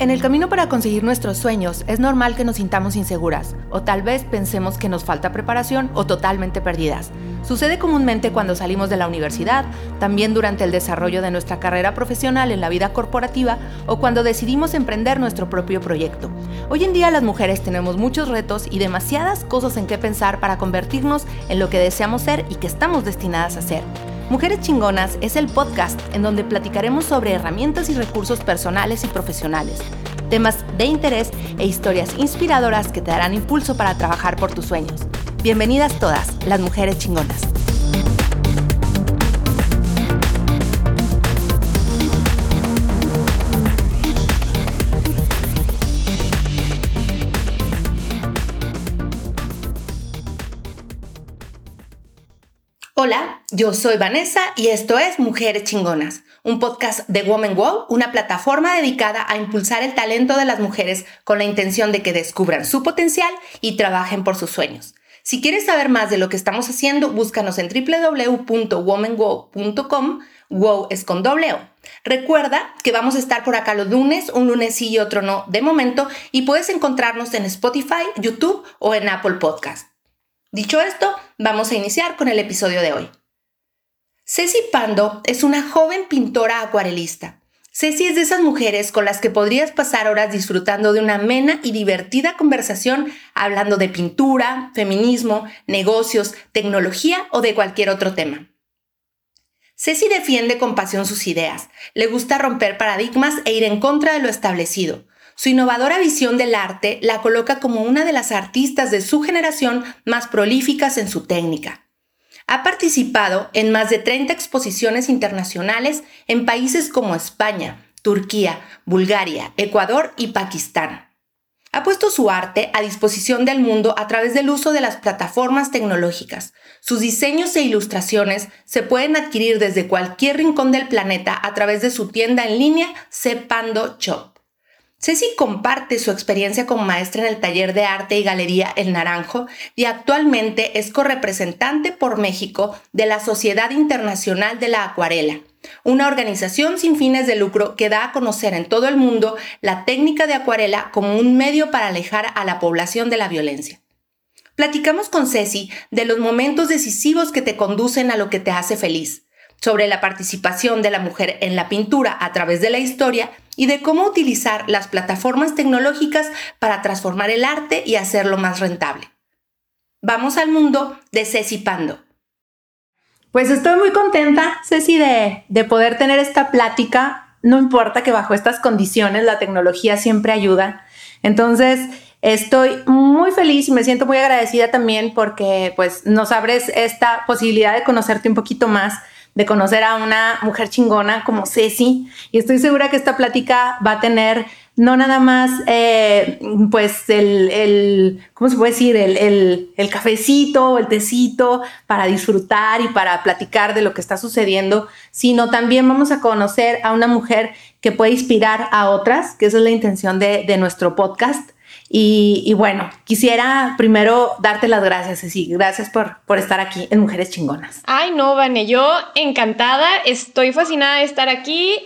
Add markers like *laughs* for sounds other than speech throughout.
En el camino para conseguir nuestros sueños es normal que nos sintamos inseguras o tal vez pensemos que nos falta preparación o totalmente perdidas. Sucede comúnmente cuando salimos de la universidad, también durante el desarrollo de nuestra carrera profesional en la vida corporativa o cuando decidimos emprender nuestro propio proyecto. Hoy en día las mujeres tenemos muchos retos y demasiadas cosas en qué pensar para convertirnos en lo que deseamos ser y que estamos destinadas a ser. Mujeres Chingonas es el podcast en donde platicaremos sobre herramientas y recursos personales y profesionales, temas de interés e historias inspiradoras que te darán impulso para trabajar por tus sueños. Bienvenidas todas, las mujeres chingonas. Hola, yo soy Vanessa y esto es Mujeres Chingonas, un podcast de Woman Wow, una plataforma dedicada a impulsar el talento de las mujeres con la intención de que descubran su potencial y trabajen por sus sueños. Si quieres saber más de lo que estamos haciendo, búscanos en www.womanwow.com. Wow es con doble O. Recuerda que vamos a estar por acá los lunes, un lunes sí y otro no de momento, y puedes encontrarnos en Spotify, YouTube o en Apple Podcast. Dicho esto, vamos a iniciar con el episodio de hoy. Ceci Pando es una joven pintora acuarelista. Ceci es de esas mujeres con las que podrías pasar horas disfrutando de una amena y divertida conversación hablando de pintura, feminismo, negocios, tecnología o de cualquier otro tema. Ceci defiende con pasión sus ideas, le gusta romper paradigmas e ir en contra de lo establecido. Su innovadora visión del arte la coloca como una de las artistas de su generación más prolíficas en su técnica. Ha participado en más de 30 exposiciones internacionales en países como España, Turquía, Bulgaria, Ecuador y Pakistán. Ha puesto su arte a disposición del mundo a través del uso de las plataformas tecnológicas. Sus diseños e ilustraciones se pueden adquirir desde cualquier rincón del planeta a través de su tienda en línea Cepando Shop. Ceci comparte su experiencia como maestra en el taller de arte y galería El Naranjo y actualmente es correpresentante por México de la Sociedad Internacional de la Acuarela, una organización sin fines de lucro que da a conocer en todo el mundo la técnica de acuarela como un medio para alejar a la población de la violencia. Platicamos con Ceci de los momentos decisivos que te conducen a lo que te hace feliz sobre la participación de la mujer en la pintura a través de la historia y de cómo utilizar las plataformas tecnológicas para transformar el arte y hacerlo más rentable. Vamos al mundo de Ceci Pando. Pues estoy muy contenta, Ceci, de, de poder tener esta plática. No importa que bajo estas condiciones la tecnología siempre ayuda. Entonces, Estoy muy feliz y me siento muy agradecida también porque pues nos abres esta posibilidad de conocerte un poquito más de conocer a una mujer chingona como Ceci. Y estoy segura que esta plática va a tener no nada más, eh, pues, el, el, ¿cómo se puede decir? El, el, el cafecito, el tecito para disfrutar y para platicar de lo que está sucediendo, sino también vamos a conocer a una mujer que puede inspirar a otras, que esa es la intención de, de nuestro podcast. Y, bueno, quisiera primero darte las gracias, Ceci. Gracias por, por estar aquí en Mujeres Chingonas. Ay, no, Vane, yo encantada, estoy fascinada de estar aquí.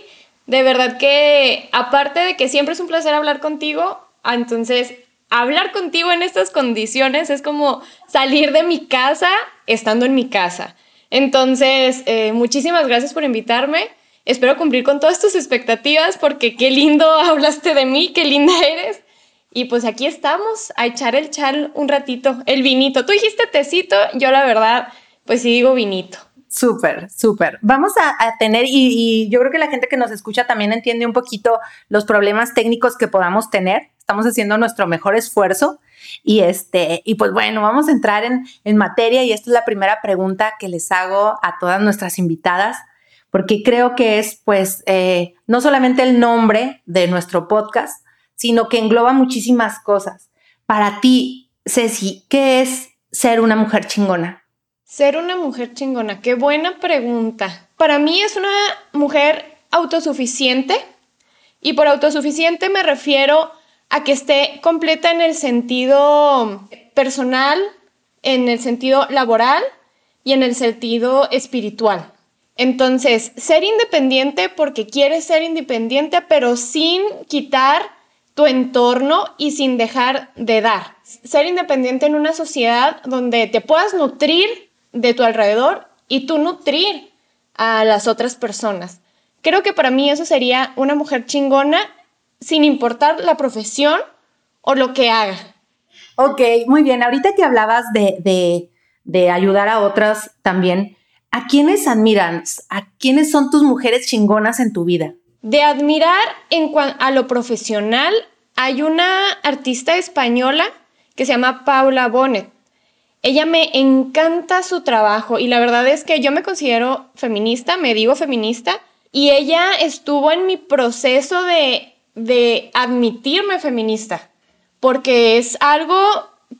De verdad que, aparte de que siempre es un placer hablar contigo, entonces hablar contigo en estas condiciones es como salir de mi casa estando en mi casa. Entonces, eh, muchísimas gracias por invitarme. Espero cumplir con todas tus expectativas porque qué lindo *laughs* hablaste de mí, qué linda eres. Y pues aquí estamos a echar el chal un ratito, el vinito. Tú dijiste tecito, yo la verdad, pues sí digo vinito. Súper, súper. Vamos a, tener, y, yo creo que la gente que nos escucha también entiende un poquito los problemas técnicos que podamos tener. Estamos haciendo nuestro mejor esfuerzo. Y este, y pues bueno, vamos a entrar en, en materia. Y esta es la primera pregunta que les hago a todas nuestras invitadas, porque creo que es, pues, eh, no solamente el nombre de nuestro podcast, sino que engloba muchísimas cosas. Para ti, Ceci, ¿qué es ser una mujer chingona? Ser una mujer chingona, qué buena pregunta. Para mí es una mujer autosuficiente y por autosuficiente me refiero a que esté completa en el sentido personal, en el sentido laboral y en el sentido espiritual. Entonces, ser independiente porque quieres ser independiente, pero sin quitar tu entorno y sin dejar de dar. Ser independiente en una sociedad donde te puedas nutrir de tu alrededor y tú nutrir a las otras personas. Creo que para mí eso sería una mujer chingona sin importar la profesión o lo que haga. Ok, muy bien. Ahorita que hablabas de, de, ayudar a otras también, ¿a quiénes admiran? ¿A quiénes son tus mujeres chingonas en tu vida? De admirar en a lo profesional, hay una artista española que se llama Paula Bonet. Ella me encanta su trabajo y la verdad es que yo me considero feminista, me digo feminista, y ella estuvo en mi proceso de, de admitirme feminista, porque es algo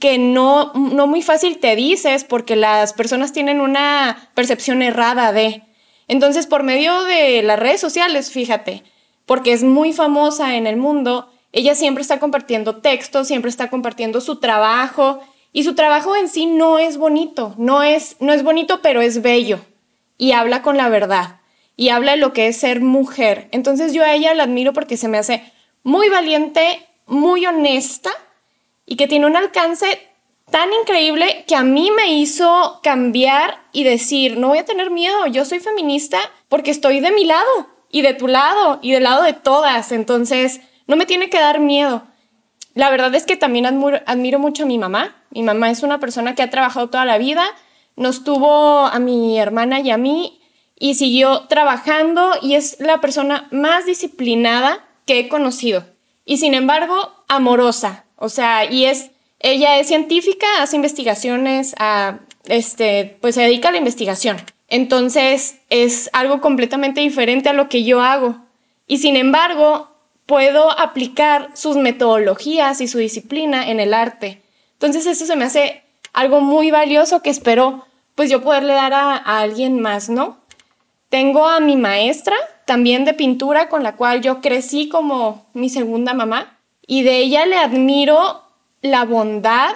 que no, no muy fácil te dices porque las personas tienen una percepción errada de. Entonces, por medio de las redes sociales, fíjate, porque es muy famosa en el mundo, ella siempre está compartiendo textos, siempre está compartiendo su trabajo y su trabajo en sí no es bonito, no es, no es bonito, pero es bello y habla con la verdad y habla de lo que es ser mujer. Entonces yo a ella la admiro porque se me hace muy valiente, muy honesta y que tiene un alcance tan increíble que a mí me hizo cambiar y decir, no voy a tener miedo, yo soy feminista porque estoy de mi lado y de tu lado y del lado de todas, entonces no me tiene que dar miedo. La verdad es que también admiro, admiro mucho a mi mamá. Mi mamá es una persona que ha trabajado toda la vida, nos tuvo a mi hermana y a mí y siguió trabajando y es la persona más disciplinada que he conocido. Y sin embargo, amorosa. O sea, y es, ella es científica, hace investigaciones, a, este, pues se dedica a la investigación. Entonces es algo completamente diferente a lo que yo hago. Y sin embargo, puedo aplicar sus metodologías y su disciplina en el arte. Entonces eso se me hace algo muy valioso que espero pues yo poderle dar a alguien más, ¿no? Tengo a mi maestra también de pintura con la cual yo crecí como mi segunda mamá y de ella le admiro la bondad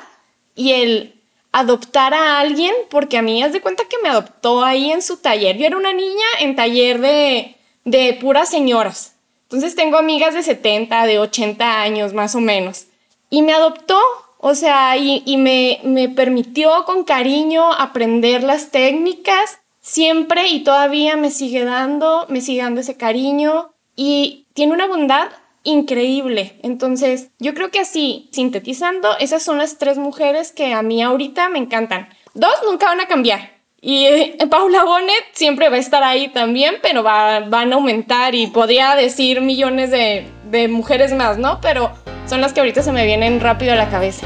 y el adoptar a alguien porque a mí es de cuenta que me adoptó ahí en su taller. Yo era una niña en taller de, de puras señoras. Entonces tengo amigas de 70, de 80 años más o menos. Y me adoptó, o sea, y, y me, me permitió con cariño aprender las técnicas siempre y todavía me sigue dando, me sigue dando ese cariño y tiene una bondad increíble. Entonces, yo creo que así, sintetizando, esas son las tres mujeres que a mí ahorita me encantan. Dos nunca van a cambiar. Y eh, *laughs* Paula Bonet siempre va a estar ahí también, pero va, van a aumentar y podría decir millones de, de mujeres más, ¿no? Pero son las que ahorita se me vienen rápido a la cabeza.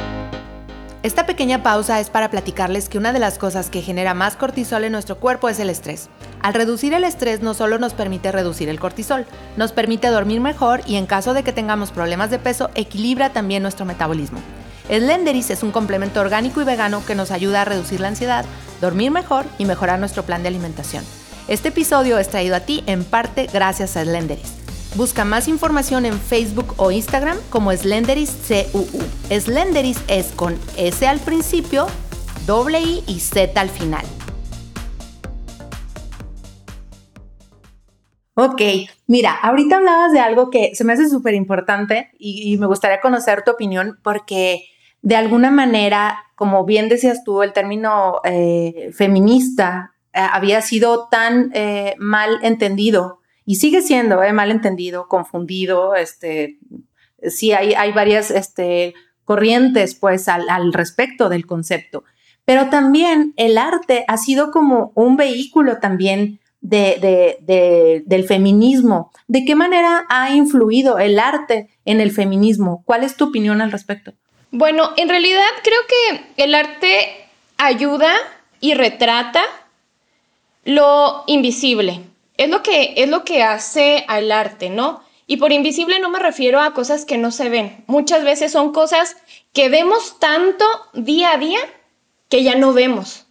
Esta pequeña pausa es para platicarles que una de las cosas que genera más cortisol en nuestro cuerpo es el estrés. Al reducir el estrés no solo nos permite reducir el cortisol, nos permite dormir mejor y en caso de que tengamos problemas de peso, equilibra también nuestro metabolismo. Slenderis es un complemento orgánico y vegano que nos ayuda a reducir la ansiedad, dormir mejor y mejorar nuestro plan de alimentación. Este episodio es traído a ti en parte gracias a Slenderis. Busca más información en Facebook o Instagram como Slenderis CUU. Slenderis es con S al principio, doble I y Z al final. Ok, mira, ahorita hablabas de algo que se me hace súper importante y, me gustaría conocer tu opinión porque de alguna manera, como bien decías tú, el término eh, feminista eh, había sido tan eh, mal entendido y sigue siendo eh, mal entendido, confundido, este, sí hay, hay varias este, corrientes pues al, respecto del concepto, pero también el arte ha sido como un vehículo también de, del feminismo. ¿De qué manera ha influido el arte en el feminismo? ¿Cuál es tu opinión al respecto? Bueno, en realidad creo que el arte ayuda y retrata lo invisible es lo que, es lo que hace al arte, ¿no? Y por invisible no me refiero a cosas que no se ven. Muchas veces son cosas que vemos tanto día a día que ya no vemos.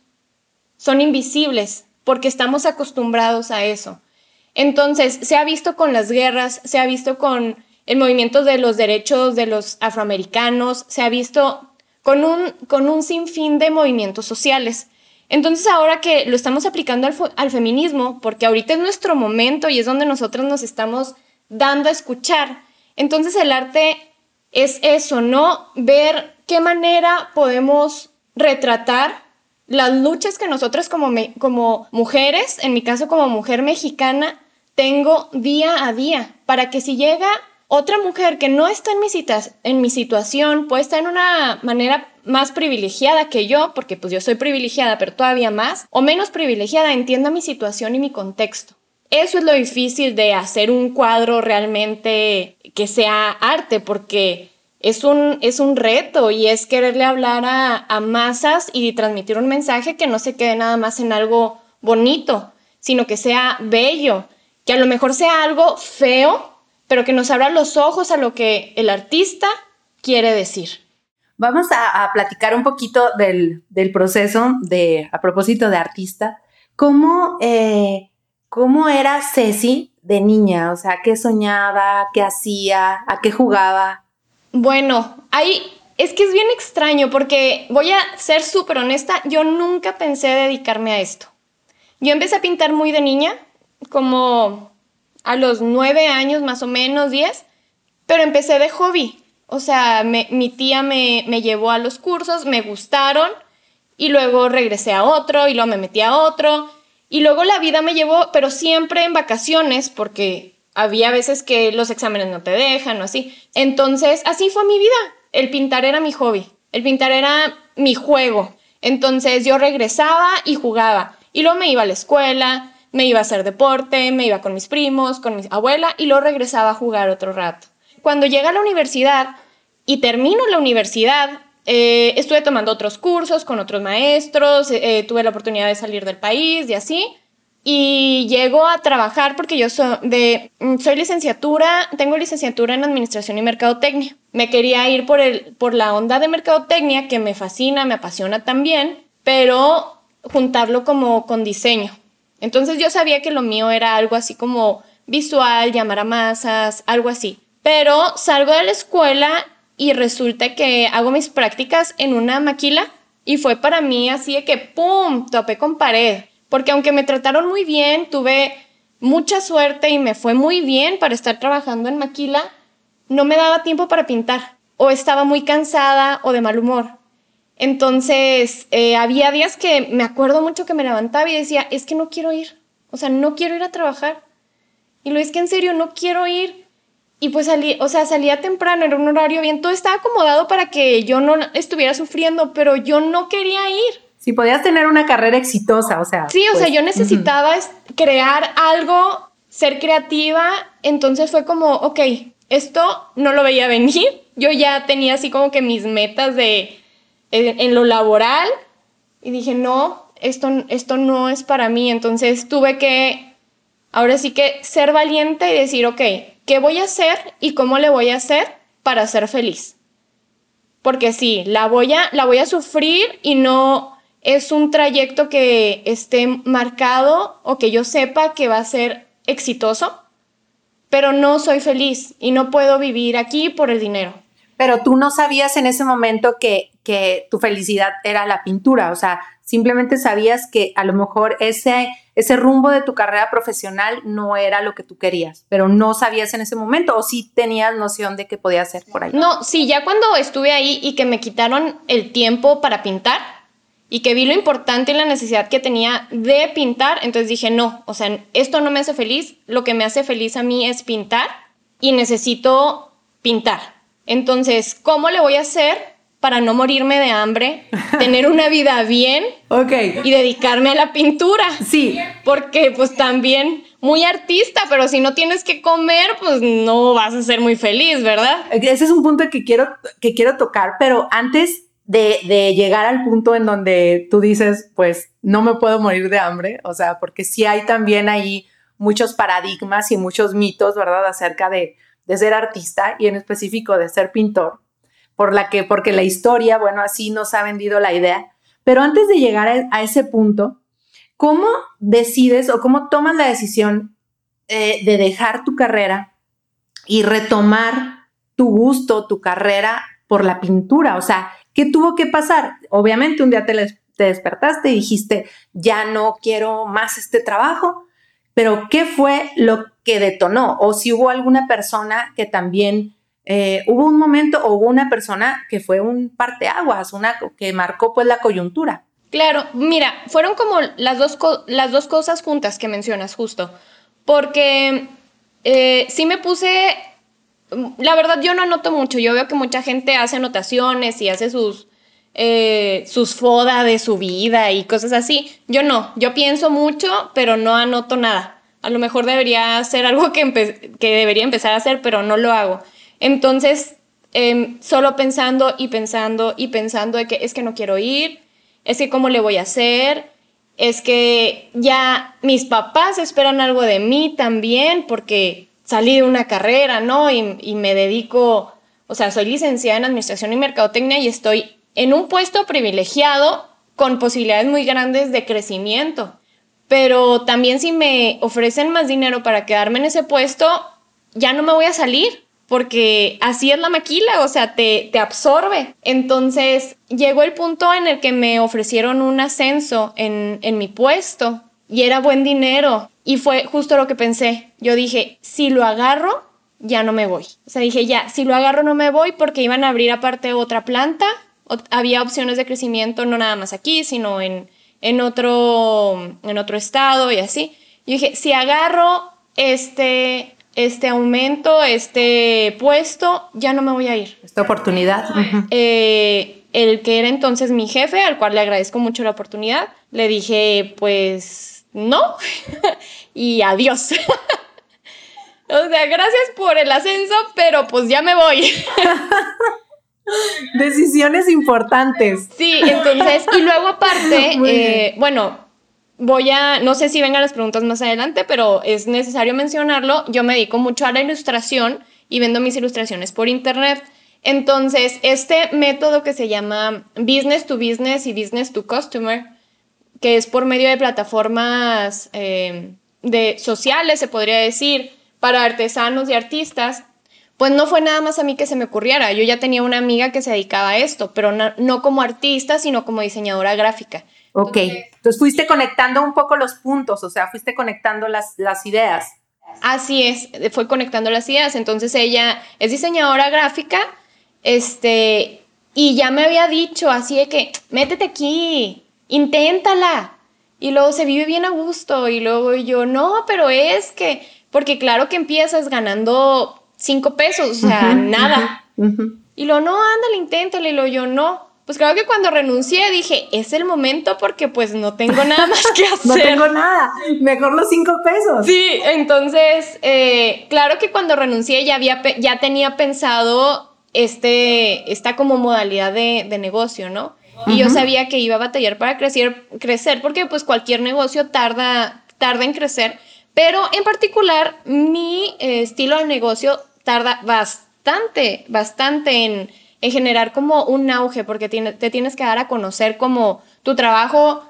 Son invisibles porque estamos acostumbrados a eso. Entonces, se ha visto con las guerras, se ha visto con el movimiento de los derechos de los afroamericanos, se ha visto con un, con un sinfín de movimientos sociales. Entonces ahora que lo estamos aplicando al, feminismo, porque ahorita es nuestro momento y es donde nosotros nos estamos dando a escuchar, entonces el arte es eso, ¿no? Ver qué manera podemos retratar las luchas que nosotras como, como mujeres, en mi caso como mujer mexicana, tengo día a día, para que si llega otra mujer que no está en mi, en mi situación, puede estar en una manera más privilegiada que yo, porque pues yo soy privilegiada, pero todavía más, o menos privilegiada, entienda mi situación y mi contexto. Eso es lo difícil de hacer un cuadro realmente que sea arte, porque es un, es un reto y es quererle hablar a, a masas y transmitir un mensaje que no se quede nada más en algo bonito, sino que sea bello, que a lo mejor sea algo feo, pero que nos abra los ojos a lo que el artista quiere decir. Vamos a, platicar un poquito del, proceso a propósito de artista. ¿Cómo, eh, ¿Cómo era Ceci de niña? O sea, ¿qué soñaba? ¿Qué hacía? ¿A qué jugaba? Bueno, ahí es que es bien extraño porque voy a ser súper honesta, yo nunca pensé dedicarme a esto. Yo empecé a pintar muy de niña, como a los nueve años más o menos, diez, pero empecé de hobby. O sea, mi tía me, me, llevó a los cursos, me gustaron y luego regresé a otro y luego me metí a otro y luego la vida me llevó, pero siempre en vacaciones porque había veces que los exámenes no te dejan o así. Entonces, así fue mi vida. El pintar era mi hobby, el pintar era mi juego. Entonces yo regresaba y jugaba y luego me iba a la escuela me iba a hacer deporte, me iba con mis primos, con mi abuela y luego regresaba a jugar otro rato. Cuando llegué a la universidad y termino la universidad, eh, estuve tomando otros cursos con otros maestros, eh, eh, tuve la oportunidad de salir del país y así. Y llego a trabajar porque yo de, mm, soy licenciatura, tengo licenciatura en Administración y Mercadotecnia. Me quería ir por, el, por la onda de Mercadotecnia, que me fascina, me apasiona también, pero juntarlo como con diseño. Entonces yo sabía que lo mío era algo así como visual, llamar a masas, algo así. Pero salgo de la escuela y resulta que hago mis prácticas en una maquila y fue para mí así de que ¡pum! topé con pared. Porque aunque me trataron muy bien, tuve mucha suerte y me fue muy bien para estar trabajando en maquila, no me daba tiempo para pintar. O estaba muy cansada o de mal humor. Entonces, eh, había días que me acuerdo mucho que me levantaba y decía, es que no quiero ir, o sea, no quiero ir a trabajar. Y lo es que en serio, no quiero ir. Y pues salí, o sea, salía temprano, era un horario bien, todo estaba acomodado para que yo no estuviera sufriendo, pero yo no quería ir. Si podías tener una carrera exitosa, o sea. Sí, o sea, pues, yo necesitaba crear algo, ser creativa, entonces fue como, ok, esto no lo veía venir, yo ya tenía así como que mis metas de en, lo laboral y dije, no, esto, esto no es para mí. Entonces tuve que, ahora sí que ser valiente y decir, ok, ¿qué voy a hacer y cómo le voy a hacer para ser feliz? Porque sí, la voy a, la voy a sufrir y no es un trayecto que esté marcado o que yo sepa que va a ser exitoso, pero no soy feliz y no puedo vivir aquí por el dinero. Pero tú no sabías en ese momento que que tu felicidad era la pintura, o sea, simplemente sabías que a lo mejor ese, ese rumbo de tu carrera profesional no era lo que tú querías, pero no sabías en ese momento o sí tenías noción de que podía ser por ahí. No, sí, ya cuando estuve ahí y que me quitaron el tiempo para pintar y que vi lo importante y la necesidad que tenía de pintar, entonces dije, no, o sea, esto no me hace feliz, lo que me hace feliz a mí es pintar y necesito pintar. Entonces, ¿cómo le voy a hacer para no morirme de hambre, tener una vida bien *laughs* okay. y dedicarme a la pintura. Sí. Porque pues también muy artista, pero si no tienes que comer, pues no vas a ser muy feliz, ¿verdad? Ese es un punto que quiero, que quiero tocar, pero antes de, de llegar al punto en donde tú dices, pues no me puedo morir de hambre, o sea, porque sí hay también ahí muchos paradigmas y muchos mitos, ¿verdad? Acerca de, de ser artista y en específico de ser pintor por la que, porque la historia, bueno, así nos ha vendido la idea. Pero antes de llegar a, ese punto, ¿cómo decides o cómo tomas la decisión eh, de dejar tu carrera y retomar tu gusto, tu carrera por la pintura? O sea, ¿qué tuvo que pasar? Obviamente un día te, te despertaste y dijiste, ya no quiero más este trabajo, pero ¿qué fue lo que detonó? O si hubo alguna persona que también eh, hubo un momento o hubo una persona que fue un parteaguas, una que marcó pues la coyuntura. Claro, mira, fueron como las dos, las dos cosas juntas que mencionas justo, porque eh, sí me puse, la verdad yo no anoto mucho, yo veo que mucha gente hace anotaciones y hace sus, eh, sus foda de su vida y cosas así. Yo no, yo pienso mucho, pero no anoto nada. A lo mejor debería hacer algo que, que debería empezar a hacer, pero no lo hago. Entonces, em, solo pensando y pensando y pensando de que es que no quiero ir, es que cómo le voy a hacer, es que ya mis papás esperan algo de mí también porque salí de una carrera, ¿no? Y, y me dedico, o sea, soy licenciada en Administración y Mercadotecnia y estoy en un puesto privilegiado con posibilidades muy grandes de crecimiento. Pero también si me ofrecen más dinero para quedarme en ese puesto, ya no me voy a salir porque así es la maquila, o sea, te, te absorbe. Entonces llegó el punto en el que me ofrecieron un ascenso en, en mi puesto y era buen dinero. Y fue justo lo que pensé. Yo dije, si lo agarro, ya no me voy. O sea, dije, ya, si lo agarro no me voy porque iban a abrir aparte otra planta. había opciones de crecimiento no nada más aquí, sino en, en, otro, en otro estado y así. Yo dije, si agarro este este aumento, este puesto, ya no me voy a ir. Esta oportunidad. Eh, el que era entonces mi jefe, al cual le agradezco mucho la oportunidad, le dije, pues no, *laughs* y adiós. *laughs* o sea, gracias por el ascenso, pero pues ya me voy. *laughs* Decisiones importantes. Sí, entonces, y luego aparte, eh, bueno, voy a, no sé si vengan las preguntas más adelante, pero es necesario mencionarlo. Yo me dedico mucho a la ilustración y vendo mis ilustraciones por internet. Entonces, este método que se llama Business to Business y Business to Customer, que es por medio de plataformas eh, de sociales, se podría decir, para artesanos y artistas, pues no fue nada más a mí que se me ocurriera. Yo ya tenía una amiga que se dedicaba a esto, pero no como artista, sino como diseñadora gráfica. Ok, entonces, fuiste conectando un poco los puntos, o sea, fuiste conectando las, las ideas. Así es, fue conectando las ideas. Entonces ella es diseñadora gráfica, este, y ya me había dicho así de que, métete aquí, inténtala. Y luego se vive bien a gusto. Y luego yo, no, pero es que, porque claro que empiezas ganando cinco pesos, o sea, nada. Y luego, no, ándale, inténtale. Y luego yo, no, pues creo que cuando renuncié dije, es el momento porque pues no tengo nada más que *laughs* hacer. no tengo nada, mejor los cinco pesos. Sí, entonces, eh, claro que cuando renuncié ya, había, ya tenía pensado este, esta como modalidad de, negocio, ¿no? Y yo sabía que iba a batallar para crecer, crecer porque pues cualquier negocio tarda, tarda en crecer, pero en particular mi eh, estilo de negocio tarda bastante, bastante en en generar como un auge, porque te tienes que dar a conocer como tu trabajo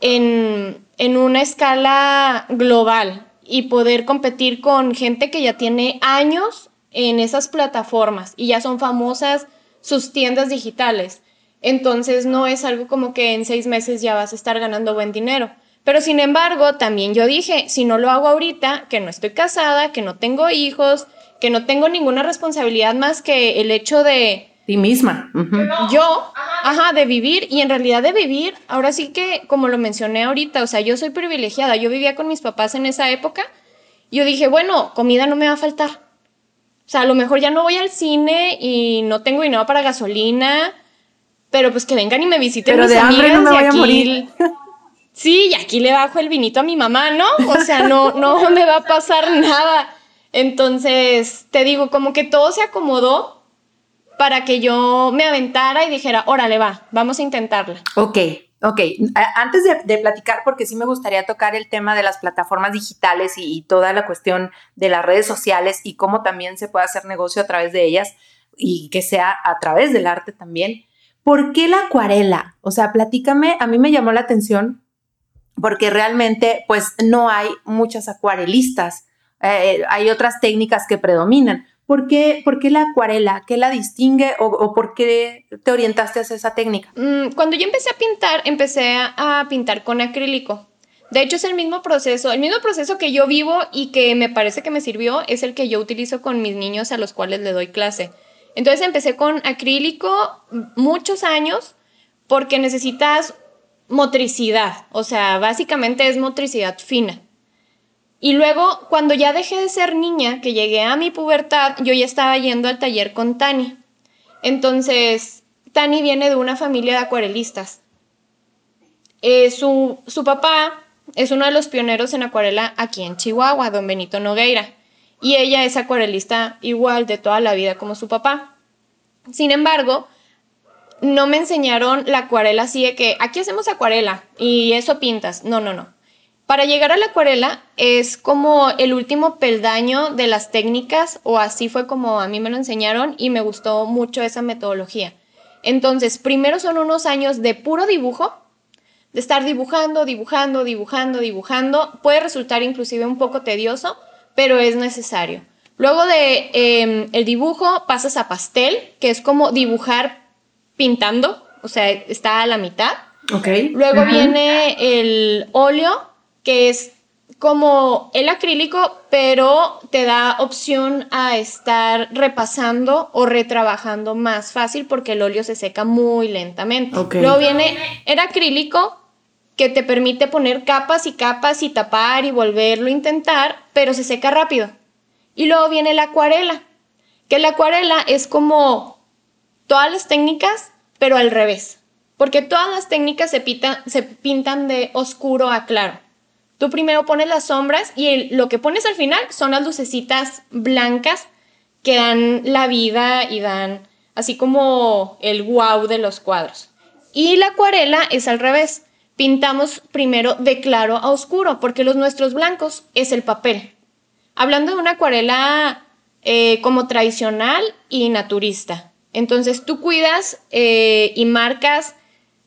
en, en una escala global y poder competir con gente que ya tiene años en esas plataformas y ya son famosas sus tiendas digitales. Entonces no es algo como que en seis meses ya vas a estar ganando buen dinero. Pero sin embargo, también yo dije, si no lo hago ahorita, que no estoy casada, que no tengo hijos, que no tengo ninguna responsabilidad más que el hecho de ti misma. Yo, ajá, de vivir y en realidad de vivir, ahora sí que, como lo mencioné ahorita, o sea, yo soy privilegiada, yo vivía con mis papás en esa época, yo dije, bueno, comida no me va a faltar. O sea, a lo mejor ya no voy al cine y no tengo dinero para gasolina, pero pues que vengan y me visiten pero de hambre no me voy a morir. *laughs* Sí, y aquí le bajo el vinito a mi mamá, ¿no? O sea, no, no me va a pasar nada. Entonces, te digo, como que todo se acomodó para que yo me aventara y dijera, órale, va, vamos a intentarla. Ok, ok. Antes de, platicar, porque sí me gustaría tocar el tema de las plataformas digitales y, toda la cuestión de las redes sociales y cómo también se puede hacer negocio a través de ellas y que sea a través del arte también. ¿Por qué la acuarela? O sea, platícame, a mí me llamó la atención porque realmente pues no hay muchas acuarelistas, eh, hay otras técnicas que predominan. ¿Por qué, la acuarela? ¿Qué la distingue o, por qué te orientaste hacia esa técnica? Mm, cuando yo empecé a pintar, empecé a, pintar con acrílico. De hecho, es el mismo proceso, el mismo proceso que yo vivo y que me parece que me sirvió es el que yo utilizo con mis niños a los cuales le doy clase. Entonces empecé con acrílico muchos años porque necesitas motricidad, o sea, básicamente es motricidad fina. Y luego, cuando ya dejé de ser niña, que llegué a mi pubertad, yo ya estaba yendo al taller con Tani. Entonces, Tani viene de una familia de acuarelistas. Eh, su, su papá es uno de los pioneros en acuarela aquí en Chihuahua, don Benito Nogueira. Y ella es acuarelista igual de toda la vida como su papá. Sin embargo, no me enseñaron la acuarela así de que aquí hacemos acuarela y eso pintas. No, no, no. Para llegar a la acuarela es como el último peldaño de las técnicas o así fue como a mí me lo enseñaron y me gustó mucho esa metodología. Entonces, primero son unos años de puro dibujo, de estar dibujando, dibujando, dibujando, dibujando. Puede resultar inclusive un poco tedioso, pero es necesario. Luego de em, el dibujo pasas a pastel, que es como dibujar pintando, o sea, está a la mitad. Okay. Luego viene el óleo, que es como el acrílico, pero te da opción a estar repasando o retrabajando más fácil porque el óleo se seca muy lentamente. Luego viene el acrílico que te permite poner capas y capas y tapar y volverlo a intentar, pero se seca rápido. Y luego viene la acuarela, que la acuarela es como todas las técnicas, pero al revés, porque todas las técnicas se, se pintan de oscuro a claro. Tú primero pones las sombras y lo que pones al final son las lucecitas blancas que dan la vida y dan así como el wow de los cuadros. Y la acuarela es al revés. Pintamos primero de claro a oscuro porque los nuestros blancos es el papel. Hablando de una acuarela eh, como tradicional y naturista. Entonces tú cuidas eh, y marcas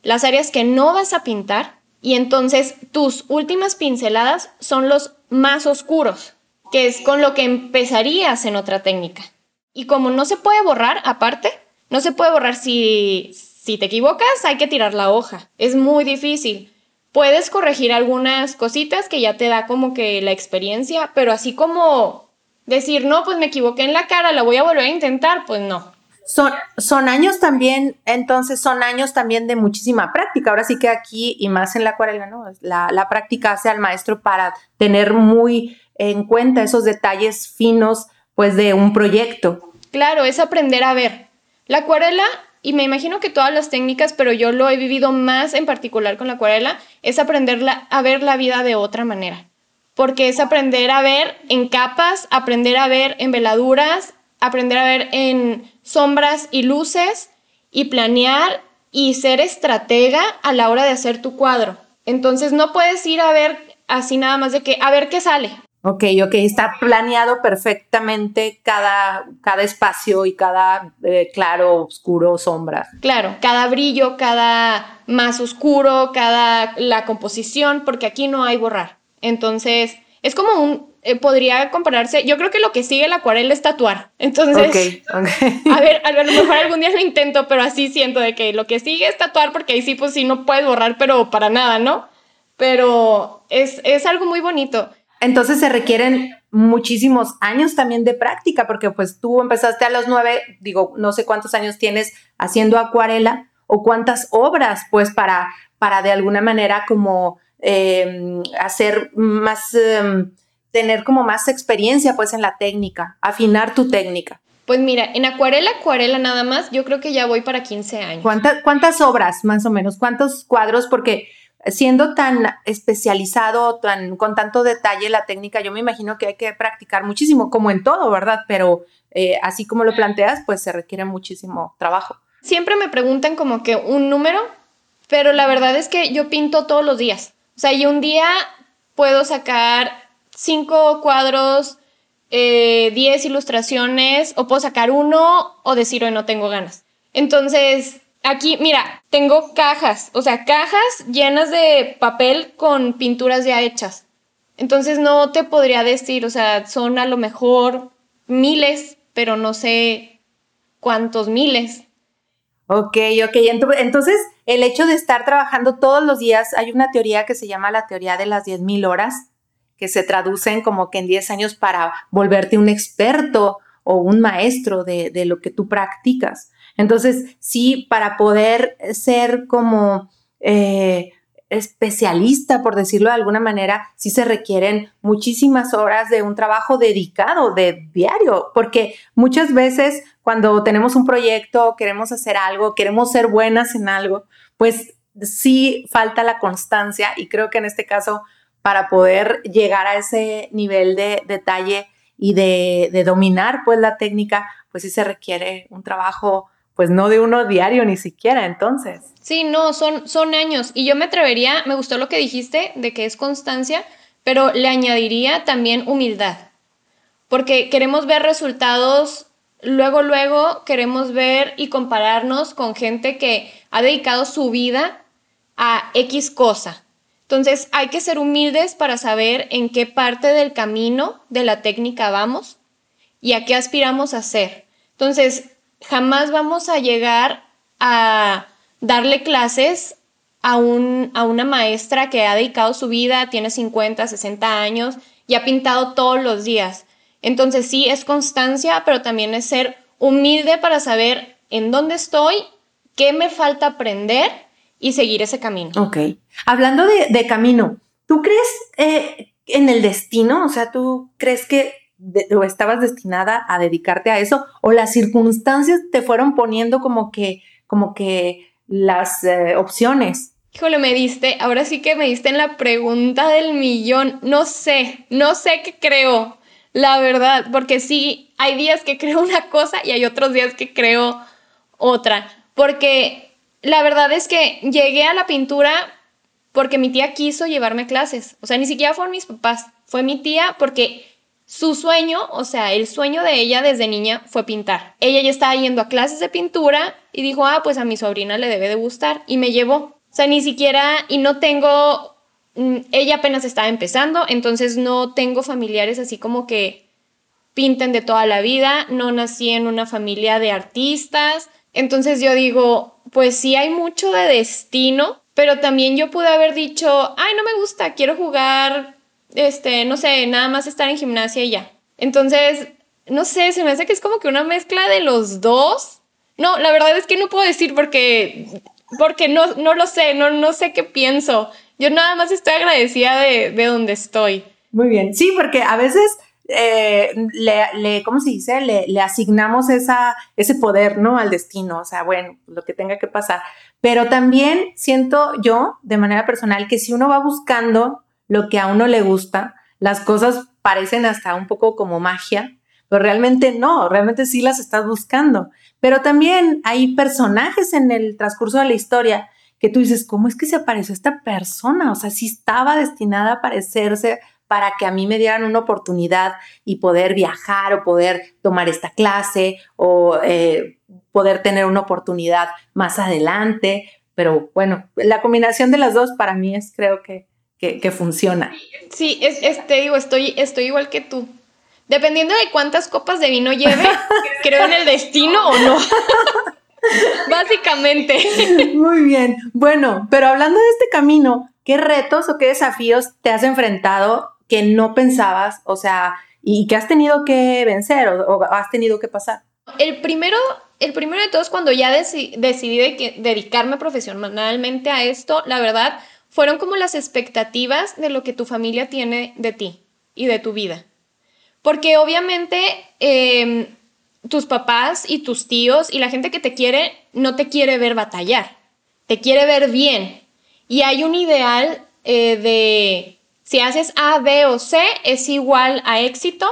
las áreas que no vas a pintar y entonces tus últimas pinceladas son los más oscuros, que es con lo que empezarías en otra técnica. Y como no se puede borrar aparte, no se puede borrar si, si te equivocas, hay que tirar la hoja. Es muy difícil. Puedes corregir algunas cositas que ya te da como que la experiencia, pero así como decir, no, pues me equivoqué en la cara, la voy a volver a intentar, pues no. Son, son años también, entonces son años también de muchísima práctica. Ahora sí que aquí y más en la acuarela, ¿no? La, la práctica hace al maestro para tener muy en cuenta esos detalles finos, pues, de un proyecto. Claro, es aprender a ver. La acuarela, y me imagino que todas las técnicas, pero yo lo he vivido más en particular con la acuarela, es aprender a ver la vida de otra manera. Porque es aprender a ver en capas, aprender a ver en veladuras, aprender a ver en sombras y luces y planear y ser estratega a la hora de hacer tu cuadro. Entonces no puedes ir a ver así nada más de que a ver qué sale. Ok, ok, está planeado perfectamente cada, cada espacio y cada eh, claro, oscuro, sombra. Claro, cada brillo, cada más oscuro, cada la composición, porque aquí no hay borrar. Entonces, es como un, eh, podría compararse, yo creo que lo que sigue la acuarela es tatuar. Entonces, *laughs* a ver, a lo mejor algún día lo intento, pero así siento de que lo que sigue es tatuar porque ahí sí, pues sí, no puedes borrar, pero para nada, ¿no? Pero es, es algo muy bonito. Entonces se requieren muchísimos años también de práctica, porque pues tú empezaste a los nueve, digo, no sé cuántos años tienes haciendo acuarela o cuántas obras, pues para, para de alguna manera como em, hacer más... Em, tener como más experiencia pues en la técnica, afinar tu técnica? Pues mira, en acuarela, acuarela nada más, yo creo que ya voy para 15 años. ¿Cuántas, cuántas obras más o menos? ¿Cuántos cuadros? Porque siendo tan especializado, tan, con tanto detalle la técnica, yo me imagino que hay que practicar muchísimo, como en todo, ¿verdad? Pero eh, así como lo planteas, pues se requiere muchísimo trabajo. Siempre me preguntan como que un número, pero la verdad es que yo pinto todos los días. O sea, y un día puedo sacar cinco cuadros, eh, diez ilustraciones, o puedo sacar uno o decir hoy no tengo ganas. Entonces, aquí, mira, tengo cajas, o sea, cajas llenas de papel con pinturas ya hechas. Entonces no te podría decir, o sea, son a lo mejor miles, pero no sé cuántos miles. Ok, ok. Entonces, el hecho de estar trabajando todos los días, hay una teoría que se llama la teoría de las 10.000 horas, que se traducen como que en 10 años para volverte un experto o un maestro de, de lo que tú practicas. Entonces, sí, para poder ser como eh, especialista, por decirlo de alguna manera, sí se requieren muchísimas horas de un trabajo dedicado, de diario, porque muchas veces cuando tenemos un proyecto, queremos hacer algo, queremos ser buenas en algo, pues sí falta la constancia y creo que en este caso, para poder llegar a ese nivel de detalle y de, dominar pues la técnica, pues sí se requiere un trabajo pues no de uno diario ni siquiera entonces. Sí, no, son, son años. Y yo me atrevería, me gustó lo que dijiste de que es constancia, pero le añadiría también humildad. Porque queremos ver resultados, luego, luego queremos ver y compararnos con gente que ha dedicado su vida a X cosa. Entonces hay que ser humildes para saber en qué parte del camino de la técnica vamos y a qué aspiramos a hacer. Entonces, jamás vamos a llegar a darle clases a, un, a una maestra que ha dedicado su vida, tiene 50, 60 años y ha pintado todos los días. Entonces sí, es constancia, pero también es ser humilde para saber en dónde estoy, qué me falta aprender y seguir ese camino. Ok. Hablando de, camino, ¿tú crees eh, en el destino? O sea, ¿tú crees que o estabas destinada a dedicarte a eso o las circunstancias te fueron poniendo como que, como que las eh, opciones. Híjole, me diste, ahora sí que me diste en la pregunta del millón. No sé, no sé qué creo, la verdad, porque sí, hay días que creo una cosa y hay otros días que creo otra, porque la verdad es que llegué a la pintura porque mi tía quiso llevarme clases, o sea, ni siquiera fueron mis papás, fue mi tía porque su sueño, o sea, el sueño de ella desde niña fue pintar. Ella ya estaba yendo a clases de pintura y dijo, ah, pues a mi sobrina le debe de gustar y me llevó. O sea, ni siquiera, y no tengo, mm, ella apenas estaba empezando, entonces no tengo familiares así como que pinten de toda la vida, no nací en una familia de artistas, entonces yo digo, pues sí hay mucho de destino, pero también yo pude haber dicho, ay, no me gusta, quiero jugar este, no sé, nada más estar en gimnasia y ya. Entonces, no sé, se me hace que es como que una mezcla de los dos. No, la verdad es que no puedo decir porque, porque no, no lo sé, no, no sé qué pienso. Yo nada más estoy agradecida de, de donde estoy. Muy bien, sí, porque a veces eh, le, le, ¿cómo se dice? Le, le, asignamos esa, ese poder, ¿no? Al destino, o sea, bueno, lo que tenga que pasar. Pero también siento yo, de manera personal, que si uno va buscando lo que a uno le gusta, las cosas parecen hasta un poco como magia, pero realmente no, realmente sí las estás buscando. Pero también hay personajes en el transcurso de la historia que tú dices, ¿cómo es que se apareció esta persona? O sea, sí estaba destinada a aparecerse para que a mí me dieran una oportunidad y poder viajar o poder tomar esta clase o eh, poder tener una oportunidad más adelante. Pero bueno, la combinación de las dos para mí es creo que que, funciona. Sí, es, te digo, estoy, estoy igual que tú. Dependiendo de cuántas copas de vino lleve, *laughs* creo en el destino o no. *laughs* Básicamente. Muy bien. Bueno, pero hablando de este camino, ¿qué retos o qué desafíos te has enfrentado que no pensabas, o sea, y que has tenido que vencer o, has tenido que pasar? El primero, el primero de todos, cuando ya decidí dedicarme profesionalmente a esto, la verdad, fueron como las expectativas de lo que tu familia tiene de ti y de tu vida. Porque obviamente em, tus papás y tus tíos y la gente que te quiere no te quiere ver batallar, te quiere ver bien. Y hay un ideal eh, de si haces A, B o C es igual a éxito,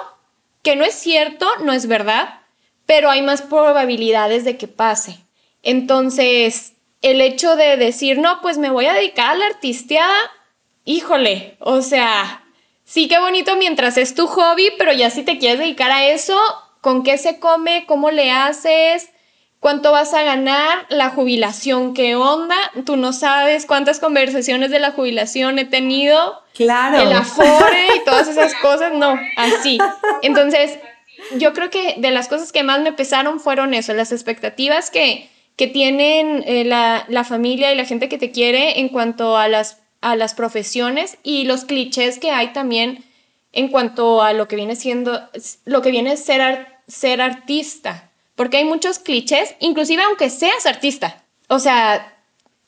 que no es cierto, no es verdad, pero hay más probabilidades de que pase. Entonces, el hecho de decir, no, pues me voy a dedicar a la artisteada, híjole, o sea, sí que bonito mientras es tu hobby, pero ya si te quieres dedicar a eso, ¿con qué se come? ¿Cómo le haces? ¿Cuánto vas a ganar? ¿La jubilación qué onda? Tú no sabes cuántas conversaciones de la jubilación he tenido. Claro. El afore y *laughs* todas esas cosas, no, así. Entonces, yo creo que de las cosas que más me pesaron fueron eso, las expectativas que que tienen eh, la, la, familia y la gente que te quiere en cuanto a las, a las profesiones y los clichés que hay también en cuanto a lo que viene siendo, lo que viene ser, ser artista. Porque hay muchos clichés, inclusive aunque seas artista. O sea,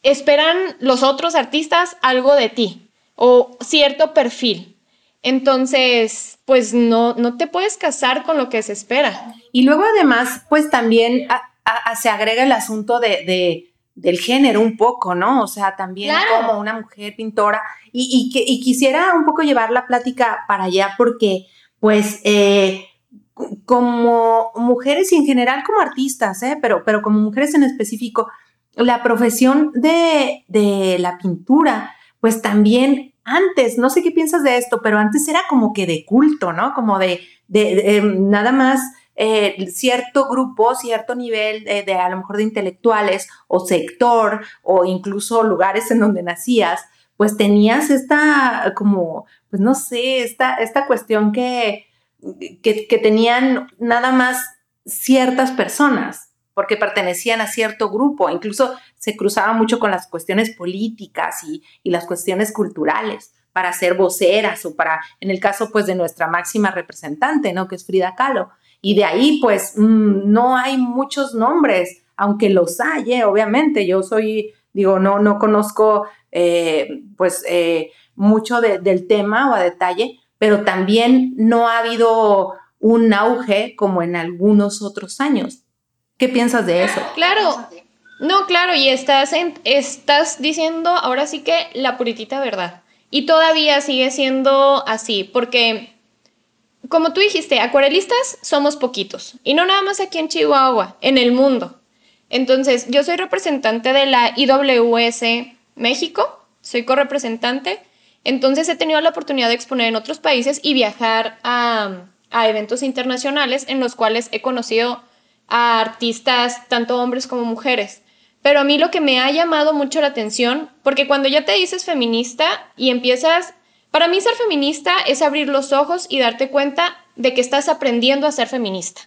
esperan los otros artistas algo de ti o cierto perfil. Entonces, pues no, no te puedes casar con lo que se espera. Y luego además, pues también se agrega el asunto de, del género un poco, ¿no? O sea, también como una mujer pintora. Y, que, quisiera un poco llevar la plática para allá porque, pues, eh, como mujeres y en general como artistas, ¿eh? pero, pero como mujeres en específico, la profesión de, de la pintura, pues también antes, no sé qué piensas de esto, pero antes era como que de culto, ¿no? Como de, de, em, nada más eh, cierto grupo, cierto nivel de, a lo mejor de intelectuales o sector o incluso lugares en donde nacías, pues tenías esta como, pues no sé, esta, esta cuestión que, que, que tenían nada más ciertas personas porque pertenecían a cierto grupo, incluso se cruzaba mucho con las cuestiones políticas y, las cuestiones culturales para ser voceras o para, en el caso pues de nuestra máxima representante, ¿no? Que es Frida Kahlo. Y de ahí pues mm, no hay muchos nombres, aunque los hay, ¿eh? obviamente. Yo soy, digo, no, no conozco eh, pues eh, mucho del tema o a detalle, pero también no ha habido un auge como en algunos otros años. ¿Qué piensas de eso? Claro, no, claro, y estás, estás diciendo ahora sí que la puritita verdad. Y todavía sigue siendo así, porque como tú dijiste, acuarelistas somos poquitos. Y no nada más aquí en Chihuahua, en el mundo. Entonces, yo soy representante de la IWS México, soy correpresentante. Entonces, he tenido la oportunidad de exponer en otros países y viajar a, eventos internacionales en los cuales he conocido a artistas, tanto hombres como mujeres. Pero a mí lo que me ha llamado mucho la atención, porque cuando ya te dices feminista y empiezas, para mí ser feminista es abrir los ojos y darte cuenta de que estás aprendiendo a ser feminista.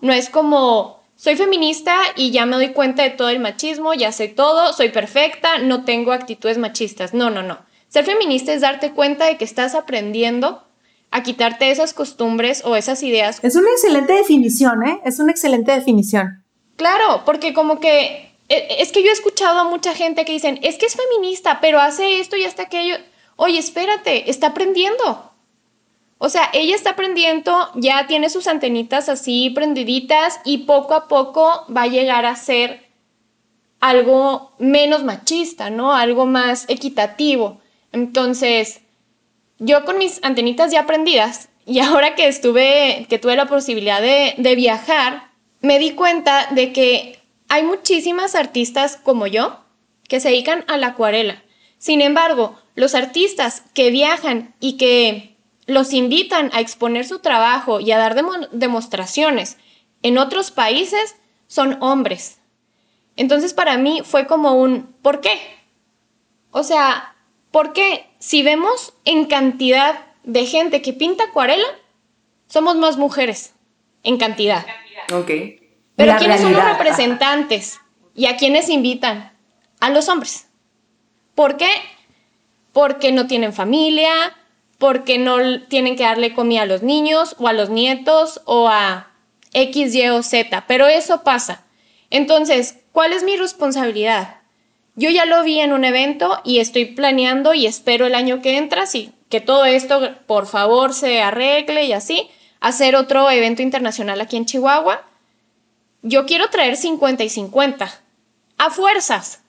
No es como, soy feminista y ya me doy cuenta de todo el machismo, ya sé todo, soy perfecta, no tengo actitudes machistas. No, no, no. Ser feminista es darte cuenta de que estás aprendiendo a quitarte esas costumbres o esas ideas. Es una excelente definición, ¿eh? Es una excelente definición. Claro, porque como que e, es que yo he escuchado a mucha gente que dicen, es que es feminista, pero hace esto y hasta aquello. Oye, espérate, está aprendiendo. O sea, ella está aprendiendo, ya tiene sus antenitas así prendiditas y poco a poco va a llegar a ser algo menos machista, ¿no? Algo más equitativo. Entonces, yo con mis antenitas ya aprendidas y *laughs* ahora que estuve, que tuve la posibilidad de, de viajar, me di cuenta de que hay muchísimas artistas como yo que se dedican a la acuarela. Sin embargo, los artistas que viajan y que los invitan a exponer su trabajo y a dar demostraciones en otros países son hombres. Entonces para mí fue como un ¿por qué? O sea, porque si vemos en cantidad de gente que pinta acuarela, somos más mujeres en cantidad. Ok. Pero ¿quiénes son los representantes? ¿Y a quiénes invitan? A los hombres. ¿Por qué? Porque no tienen familia, porque no tienen que darle comida a los niños o a los nietos o a X, Y o Z. Pero eso pasa. Entonces, ¿cuál es mi responsabilidad? Yo ya lo vi en un evento y estoy planeando y espero el año que entra, sí, que todo esto por favor se arregle y así, hacer otro evento internacional aquí en Chihuahua. Yo quiero traer 50 y 50, a fuerzas.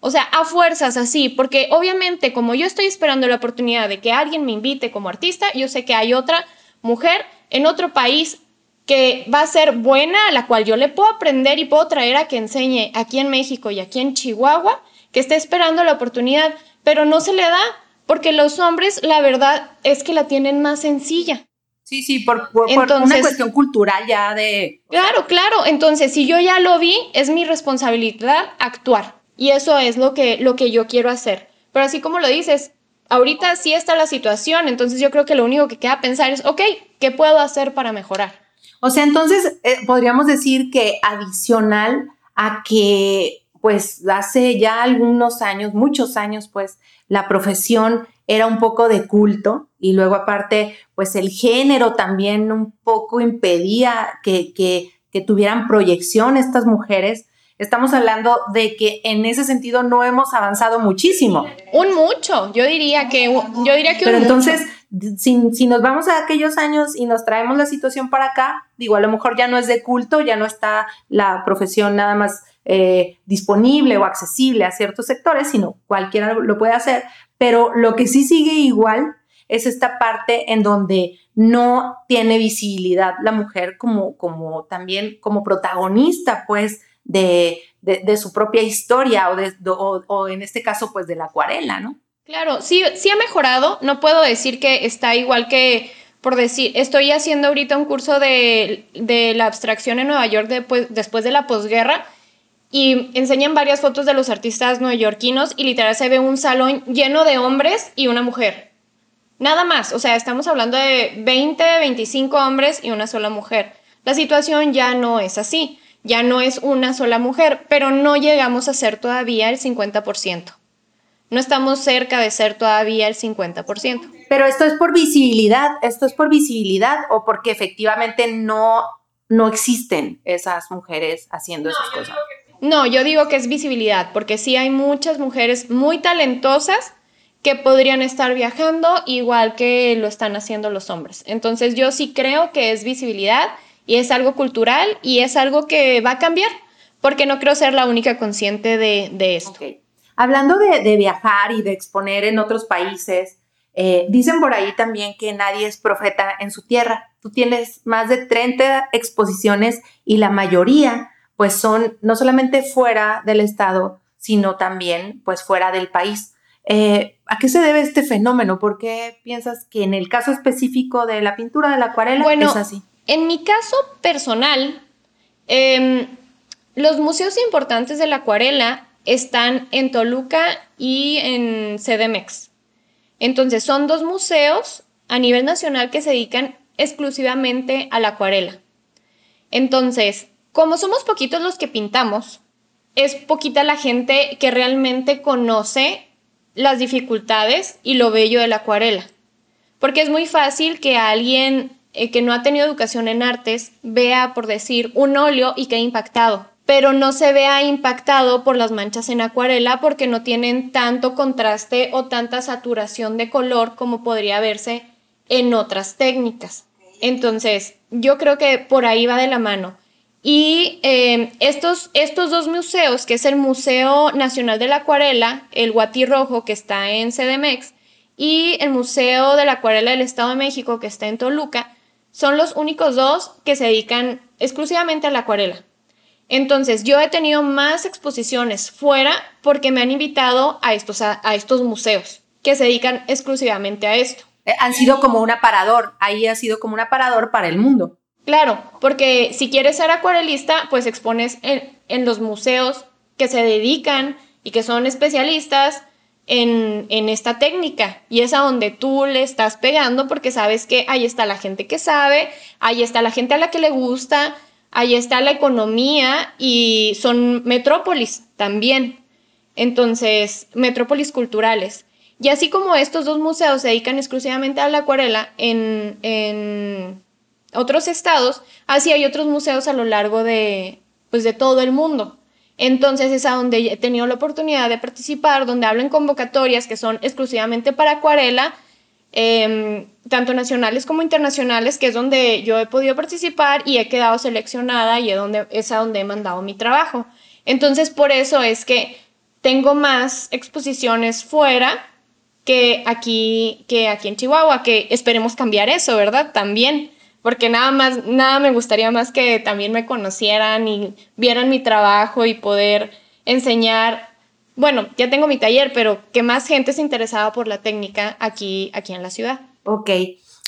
O sea, a fuerzas así, porque obviamente como yo estoy esperando la oportunidad de que alguien me invite como artista, yo sé que hay otra mujer en otro país que va a ser buena, a la cual yo le puedo aprender y puedo traer a que enseñe aquí en México y aquí en Chihuahua, que esté esperando la oportunidad, pero no se le da, porque los hombres, la verdad, es que la tienen más sencilla. Sí, sí, por, una cuestión cultural ya de... Claro, claro. Entonces, si yo ya lo vi, es mi responsabilidad actuar. Y eso es lo que, lo que yo quiero hacer. Pero así como lo dices, ahorita sí está la situación, entonces yo creo que lo único que queda pensar es, ok, ¿qué puedo hacer para mejorar? O sea, entonces eh, podríamos decir que adicional a que pues hace ya algunos años, muchos años, pues la profesión era un poco de culto y luego aparte, pues el género también un poco impedía que, que, que tuvieran proyección estas mujeres. Estamos hablando de que en ese sentido no hemos avanzado muchísimo. Un mucho, yo diría que, yo diría que Pero entonces, si, si, nos vamos a aquellos años y nos traemos la situación para acá, digo, a lo mejor ya no es de culto, ya no está la profesión nada más eh, disponible o accesible a ciertos sectores, sino cualquiera lo puede hacer, pero lo que sí sigue igual es esta parte en donde no tiene visibilidad la mujer como, como también como protagonista, pues, de, de, su propia historia o, de, en este caso, pues, de la acuarela, ¿no? Claro, sí, sí ha mejorado. No puedo decir que está igual que, por decir, estoy haciendo ahorita un curso de, de la abstracción en Nueva York después de la posguerra y enseñan varias fotos de los artistas neoyorquinos y literal se ve un salón lleno de hombres y una mujer. Nada más, o sea, estamos hablando de 20, 25 hombres y una sola mujer. La situación ya no es así, ya no es una sola mujer, pero no llegamos a ser todavía el 50%. No estamos cerca de ser todavía el 50%. Pero esto es por visibilidad, esto es por visibilidad o porque efectivamente no, no existen esas mujeres haciendo esas cosas. No, yo digo que es visibilidad, porque sí hay muchas mujeres muy talentosas que podrían estar viajando igual que lo están haciendo los hombres. Entonces yo sí creo que es visibilidad y es algo cultural y es algo que va a cambiar, porque no creo ser la única consciente de, esto. Hablando de, viajar y de exponer en otros países, eh, dicen por ahí también que nadie es profeta en su tierra. Tú tienes más de 30 exposiciones y la mayoría pues son no solamente fuera del estado, sino también pues fuera del país. Eh, ¿A qué se debe este fenómeno? ¿Por qué piensas que en el caso específico de la pintura de la acuarela es así? En mi caso personal, em, los museos importantes de la acuarela están en Toluca y en CDMX. Entonces, son dos museos a nivel nacional que se dedican exclusivamente a la acuarela. Entonces, como somos poquitos los que pintamos, es poquita la gente que realmente conoce las dificultades y lo bello de la acuarela. Porque es muy fácil que alguien eh, que no ha tenido educación en artes vea, por decir, un óleo y quede impactado, pero no se vea impactado por las manchas en acuarela porque no tienen tanto contraste o tanta saturación de color como podría verse en otras técnicas. Entonces, yo creo que por ahí va de la mano. Y eh, estos, estos dos museos, que es el Museo Nacional de la Acuarela, el Guatí Rojo, que está en CDMX, y el Museo de la Acuarela del Estado de México, que está en Toluca, son los únicos dos que se dedican exclusivamente a la acuarela. Entonces, yo he tenido más exposiciones fuera porque me han invitado a estos, a estos museos que se dedican exclusivamente a esto. Eh, han sido como un aparador, ahí ha sido como un aparador para el mundo. Claro, porque si quieres ser acuarelista, pues expones en, los museos que se dedican y que son especialistas en, esta técnica. Y es a donde tú le estás pegando porque sabes que ahí está la gente que sabe, ahí está la gente a la que le gusta, ahí está la economía y son metrópolis también. Entonces, metrópolis culturales. Y así como estos dos museos se dedican exclusivamente a la acuarela en otros estados, así hay otros museos a lo largo de, pues, de todo el mundo. Entonces es a donde he tenido la oportunidad de participar, donde hablo en convocatorias que son exclusivamente para acuarela, em, tanto nacionales como internacionales, que es donde yo he podido participar y he quedado seleccionada y es, donde, es a donde he mandado mi trabajo. Entonces por eso es que tengo más exposiciones fuera que aquí, que aquí en Chihuahua, que esperemos cambiar eso, ¿verdad? También porque nada más, nada me gustaría más que también me conocieran y vieran mi trabajo y poder enseñar. Bueno, ya tengo mi taller, pero que más gente se interesaba por la técnica aquí, aquí en la ciudad. Ok,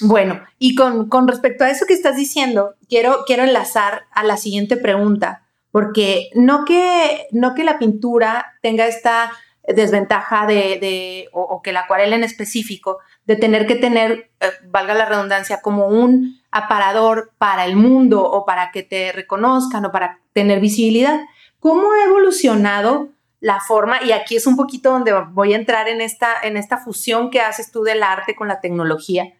bueno, y con, con respecto a eso que estás diciendo, quiero, quiero enlazar a la siguiente pregunta, porque no que, no que la pintura tenga esta desventaja de, de o, que la acuarela en específico, de tener que tener, eh, valga la redundancia, como un aparador para el mundo o para que te reconozcan o para tener visibilidad. ¿Cómo ha evolucionado la forma? Y aquí es un poquito donde voy a entrar en esta, en esta fusión que haces tú del arte con la tecnología.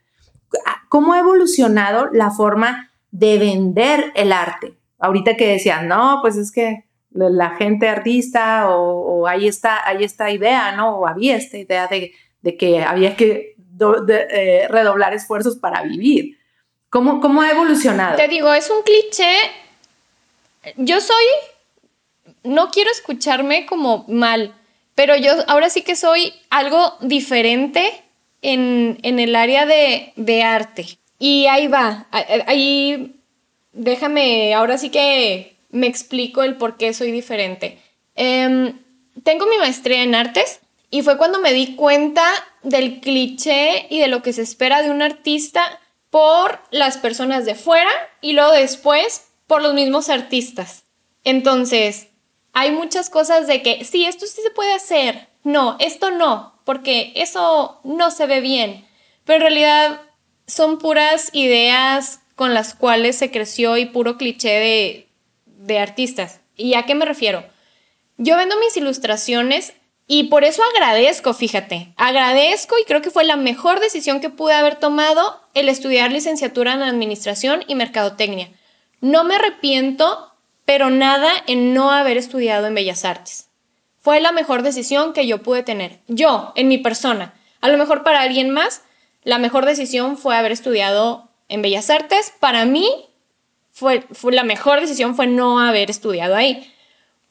¿Cómo ha evolucionado la forma de vender el arte? Ahorita que decían, no, pues es que la gente artista o, ahí está, hay esta idea, ¿no? O había esta idea de, que había que eh, redoblar esfuerzos para vivir. ¿Cómo, ¿Cómo ha evolucionado? Te digo, es un cliché. Yo soy, no quiero escucharme como mal, pero yo ahora sí que soy algo diferente en, el área de, de arte. Y ahí va, ahí déjame, ahora sí que me explico el por qué soy diferente. Em, tengo mi maestría en artes y fue cuando me di cuenta del cliché y de lo que se espera de un artista por las personas de fuera y luego después por los mismos artistas. Entonces, hay muchas cosas de que, sí, esto sí se puede hacer, no, esto no, porque eso no se ve bien, pero en realidad son puras ideas con las cuales se creció y puro cliché de, de artistas. ¿Y a qué me refiero? Yo vendo mis ilustraciones y por eso agradezco, fíjate, agradezco y creo que fue la mejor decisión que pude haber tomado el estudiar licenciatura en Administración y Mercadotecnia. No me arrepiento, pero nada en no haber estudiado en Bellas Artes. Fue la mejor decisión que yo pude tener, yo, en mi persona. A lo mejor para alguien más, la mejor decisión fue haber estudiado en Bellas Artes. Para mí, fue, la mejor decisión fue no haber estudiado ahí,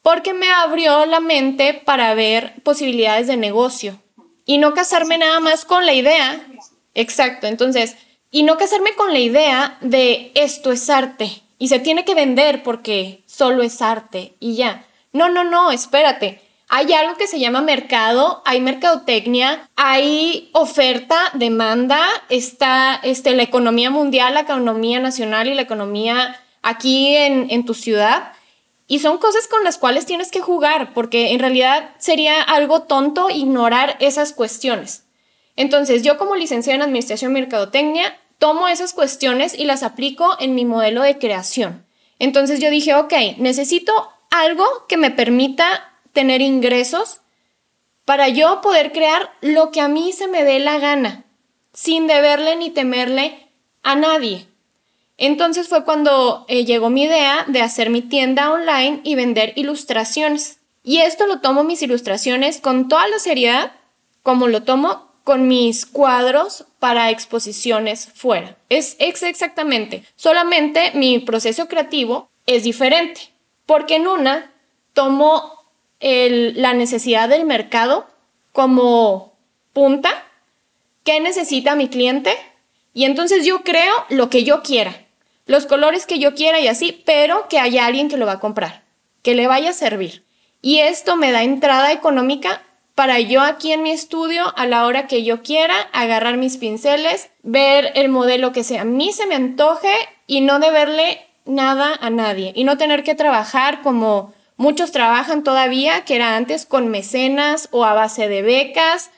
porque me abrió la mente para ver posibilidades de negocio y no casarme nada más con la idea, exacto, entonces, y no casarme con la idea de esto es arte y se tiene que vender porque solo es arte y ya. No, no, no, espérate. Hay algo que se llama mercado, hay mercadotecnia, hay oferta, demanda, está este, la economía mundial, la economía nacional y la economía aquí en, en tu ciudad. Y son cosas con las cuales tienes que jugar, porque en realidad sería algo tonto ignorar esas cuestiones. Entonces, yo como licenciada en Administración y Mercadotecnia, tomo esas cuestiones y las aplico en mi modelo de creación. Entonces yo dije, ok, necesito algo que me permita tener ingresos para yo poder crear lo que a mí se me dé la gana, sin deberle ni temerle a nadie. Entonces fue cuando eh, llegó mi idea de hacer mi tienda online y vender ilustraciones. Y esto lo tomo mis ilustraciones con toda la seriedad, como lo tomo con mis cuadros para exposiciones fuera. Es, es exactamente, solamente mi proceso creativo es diferente, porque en una tomo la necesidad del mercado como punta, qué necesita mi cliente, y entonces yo creo lo que yo quiera, los colores que yo quiera y así, pero que haya alguien que lo va a comprar, que le vaya a servir. Y esto me da entrada económica para yo aquí en mi estudio, a la hora que yo quiera, agarrar mis pinceles, ver el modelo que sea, a mí se me antoje y no deberle nada a nadie y no tener que trabajar como Muchos trabajan todavía, que era antes, con mecenas o a base de becas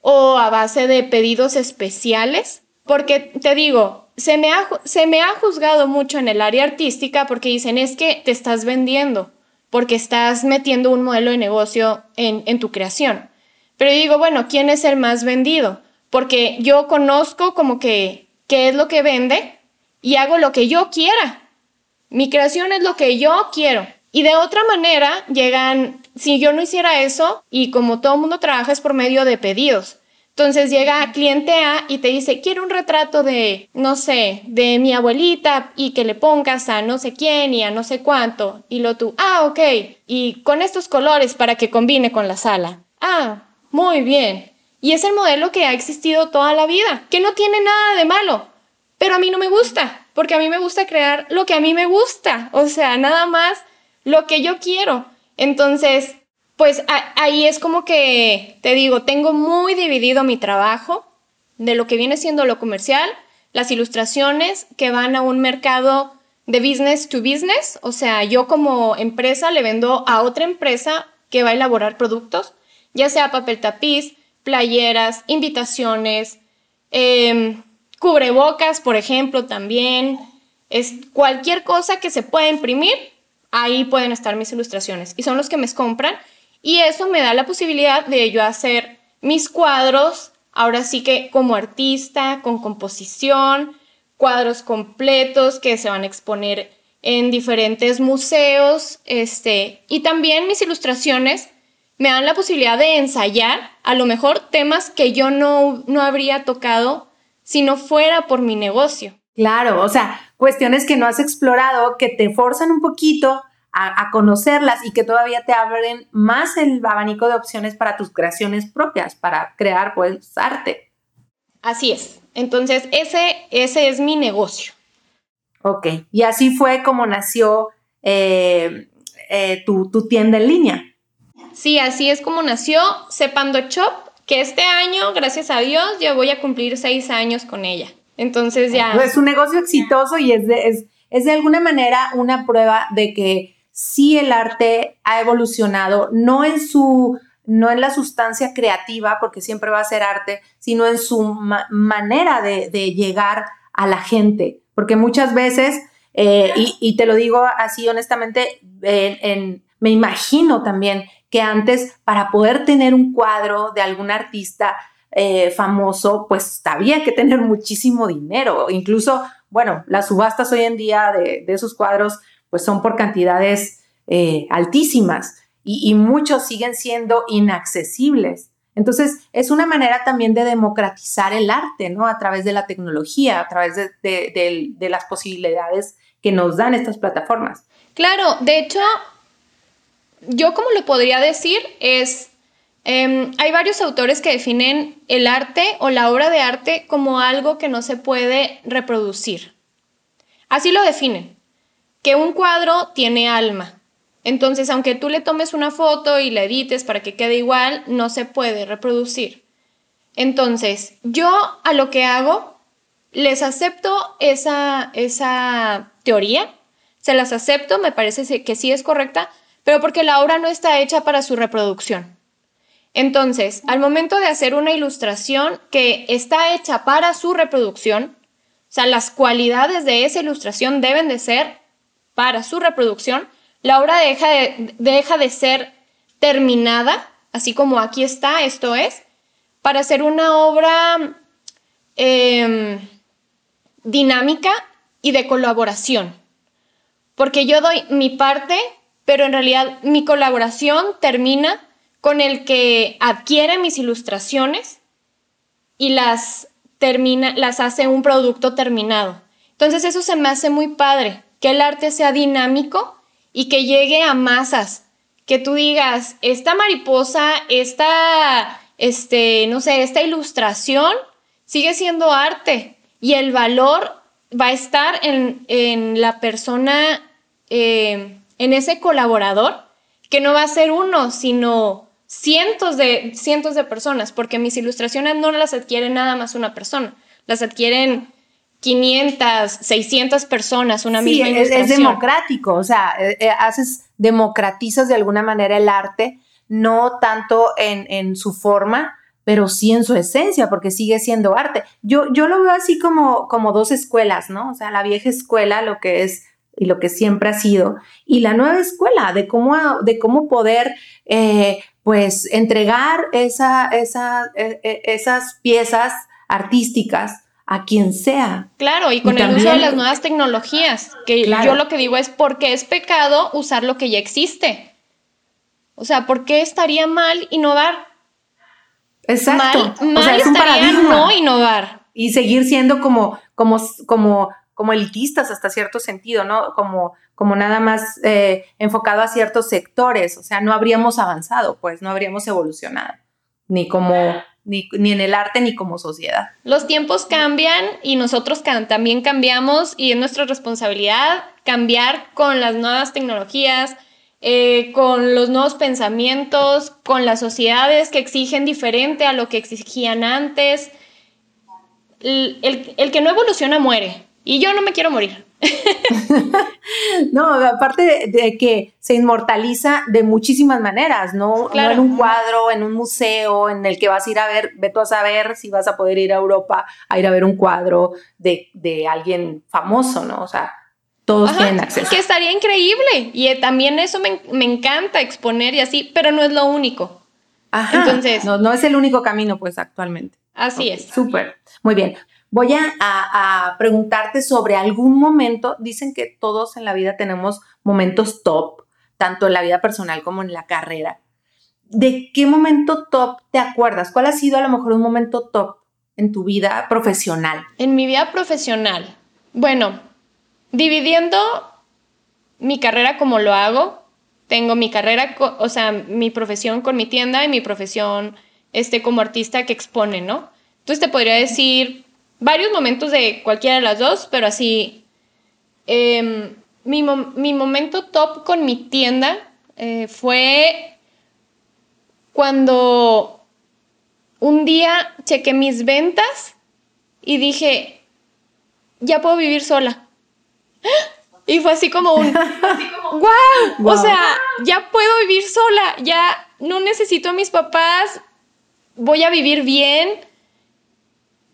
o a base de pedidos especiales. Porque te digo, se me, ha, se me ha juzgado mucho en el área artística porque dicen es que te estás vendiendo, porque estás metiendo un modelo de negocio en, en tu creación. Pero digo, bueno, ¿quién es el más vendido? Porque yo conozco como que qué es lo que vende y hago lo que yo quiera. Mi creación es lo que yo quiero. Y de otra manera llegan, si yo no hiciera eso, y como todo mundo trabaja es por medio de pedidos. Entonces llega cliente A y te dice, quiero un retrato de, no sé, de mi abuelita y que le pongas a no sé quién y a no sé cuánto. Y lo tú, ah, ok. Y con estos colores para que combine con la sala. Ah, muy bien. Y es el modelo que ha existido toda la vida, que no tiene nada de malo. Pero a mí no me gusta, porque a mí me gusta crear lo que a mí me gusta. O sea, nada más lo que yo quiero. Entonces, pues ahí es como que, te digo, tengo muy dividido mi trabajo de lo que viene siendo lo comercial, las ilustraciones que van a un mercado de business to business, o sea, yo como empresa le vendo a otra empresa que va a elaborar productos, ya sea papel tapiz, playeras, invitaciones, em, cubrebocas, por ejemplo, también, es cualquier cosa que se pueda imprimir ahí pueden estar mis ilustraciones y son los que me compran y eso me da la posibilidad de yo hacer mis cuadros, ahora sí que como artista, con composición, cuadros completos que se van a exponer en diferentes museos, este, y también mis ilustraciones me dan la posibilidad de ensayar a lo mejor temas que yo no, no habría tocado si no fuera por mi negocio. Claro, o sea, cuestiones que no has explorado, que te forzan un poquito a, conocerlas y que todavía te abren más el abanico de opciones para tus creaciones propias, para crear pues arte. Así es. Entonces, ese, ese es mi negocio. Ok, y así fue como nació eh, eh, tu, tu, tienda en línea. Sí, así es como nació Sepando Shop, que este año, gracias a Dios, yo voy a cumplir seis años con ella. Entonces ya... Es un negocio exitoso y es de, es, es de alguna manera una prueba de que sí el arte ha evolucionado, no en su no en la sustancia creativa, porque siempre va a ser arte, sino en su manera de, llegar a la gente. Porque muchas veces, eh, y, te lo digo así honestamente, me imagino también que antes para poder tener un cuadro de algún artista eh, famoso, pues había que tener muchísimo dinero. Incluso, bueno, las subastas hoy en día de, esos cuadros, pues son por cantidades eh, altísimas y, muchos siguen siendo inaccesibles. Entonces, es una manera también de democratizar el arte, ¿no? A través de la tecnología, a través de, de las posibilidades que nos dan estas plataformas. Claro, de hecho, yo como lo podría decir es Em, hay varios autores que definen el arte o la obra de arte como algo que no se puede reproducir. Así lo definen, que un cuadro tiene alma. Entonces, aunque tú le tomes una foto y la edites para que quede igual, no se puede reproducir. Entonces, yo a lo que hago, les acepto esa, esa teoría, se las acepto, me parece que sí es correcta, pero porque la obra no está hecha para su reproducción. Entonces, al momento de hacer una ilustración que está hecha para su reproducción, o sea, las cualidades de esa ilustración deben de ser para su reproducción, la obra deja de, deja de ser terminada, así como aquí está, esto es, para hacer una obra em, dinámica y de colaboración. Porque yo doy mi parte, pero en realidad mi colaboración termina con el que adquiere mis ilustraciones y las termina, las hace un producto terminado. Entonces eso se me hace muy padre, que el arte sea dinámico y que llegue a masas, que tú digas, esta mariposa, esta, este, no sé, esta ilustración sigue siendo arte y el valor va a estar en, la persona, eh, en ese colaborador, que no va a ser uno, sino cientos de, cientos de personas, porque mis ilustraciones no las adquiere nada más una persona, las adquieren 500, 600 personas, una misma ilustración. Es, democrático, o sea, eh, eh, haces, democratizas de alguna manera el arte, no tanto en, en, su forma, pero sí en su esencia, porque sigue siendo arte. Yo, yo lo veo así como, como dos escuelas, ¿no? O sea, la vieja escuela, lo que es y lo que siempre ha sido, y la nueva escuela de cómo, de cómo poder eh, pues entregar esa, esa, e, e, esas piezas artísticas a quien sea. Claro, y con el uso de las nuevas tecnologías, que yo lo que digo es porque es pecado usar lo que ya existe. O sea, ¿por qué estaría mal innovar? Exacto. Mal, mal estaría no innovar. Y seguir siendo como, como, como como elitistas hasta cierto sentido, ¿no? Como, como nada más eh, enfocado a ciertos sectores, o sea, no habríamos avanzado, pues no habríamos evolucionado, ni como, ni, en el arte ni como sociedad. Los tiempos cambian y nosotros también cambiamos y es nuestra responsabilidad cambiar con las nuevas tecnologías, eh, con los nuevos pensamientos, con las sociedades que exigen diferente a lo que exigían antes. el que no evoluciona muere. Y yo no me quiero morir. *laughs* no, aparte de, que se inmortaliza de muchísimas maneras, ¿no? Claro. en un cuadro, en un museo, en el que vas a ir a ver, ve tú a saber si vas a poder ir a Europa a ir a ver un cuadro de, alguien famoso, ¿no? O sea. todos tienen acceso. Que estaría increíble. Y eh, también eso me, me, encanta exponer y así, pero no es lo único. Ajá. Entonces. No, no es el único camino, pues, actualmente. Así es. Súper. Muy bien. Voy a, preguntarte sobre algún momento. Dicen que todos en la vida tenemos momentos top, tanto en la vida personal como en la carrera. ¿De qué momento top te acuerdas? ¿Cuál ha sido a lo mejor un momento top en tu vida profesional? En mi vida profesional. Bueno, dividiendo mi carrera como lo hago, tengo mi carrera, o sea, mi profesión con mi tienda y mi profesión este, como artista que expone, ¿no? Entonces te podría decir varios momentos de cualquiera de las dos, pero así, em, mi, momento top con mi tienda eh, fue cuando un día chequé mis ventas y dije, ya puedo vivir sola. Y fue así como un, *laughs* wow, o sea, ya puedo vivir sola, ya no necesito a mis papás, voy a vivir bien.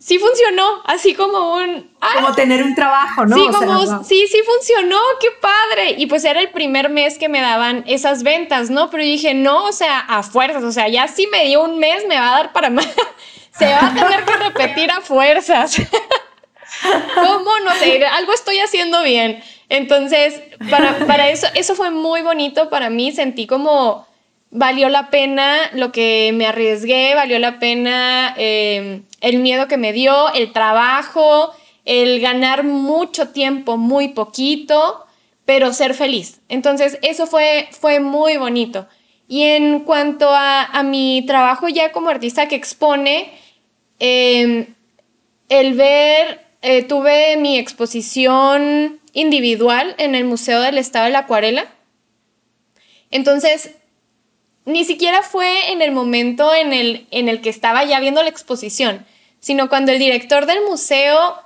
Sí funcionó, así como un... como tener un trabajo, ¿no? Sí, como, sí, sí funcionó, qué padre. Y pues era el primer mes que me daban esas ventas, ¿no? Pero dije, no, o sea, a fuerzas, o sea, ya si me dio un mes, me va a dar para más. *laughs* Se va a tener que repetir a fuerzas. *laughs* ¿Cómo? No sé, algo estoy haciendo bien. Entonces, para, eso, eso fue muy bonito para mí. Sentí como valió la pena lo que me arriesgué, valió la pena eh, el miedo que me dio, el trabajo, el ganar mucho tiempo, muy poquito, pero ser feliz. Entonces, eso fue, fue muy bonito. Y en cuanto a, mi trabajo ya como artista que expone, eh, el ver eh, tuve mi exposición individual en el Museo del Estado de la Acuarela. Entonces, ni siquiera fue en el momento en el, en el que estaba ya viendo la exposición, sino cuando el director del museo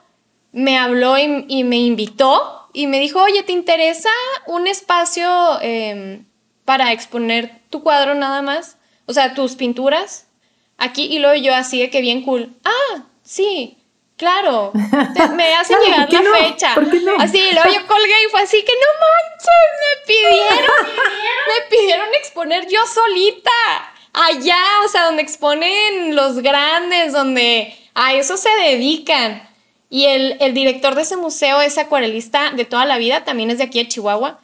me habló y, me invitó y me dijo, oye, ¿te interesa un espacio em, para exponer tu cuadro nada más? O sea, tus pinturas aquí. Y luego yo así de que bien cool. Ah, sí. Claro, me *laughs* hacen llegar la fecha. Así, luego yo colgué y fue así que no manches, me pidieron, me pidieron exponer yo solita. Allá, o sea, donde exponen los grandes, donde a eso se dedican. Y el, el director de ese museo es acuarelista de toda la vida, también es de aquí de Chihuahua.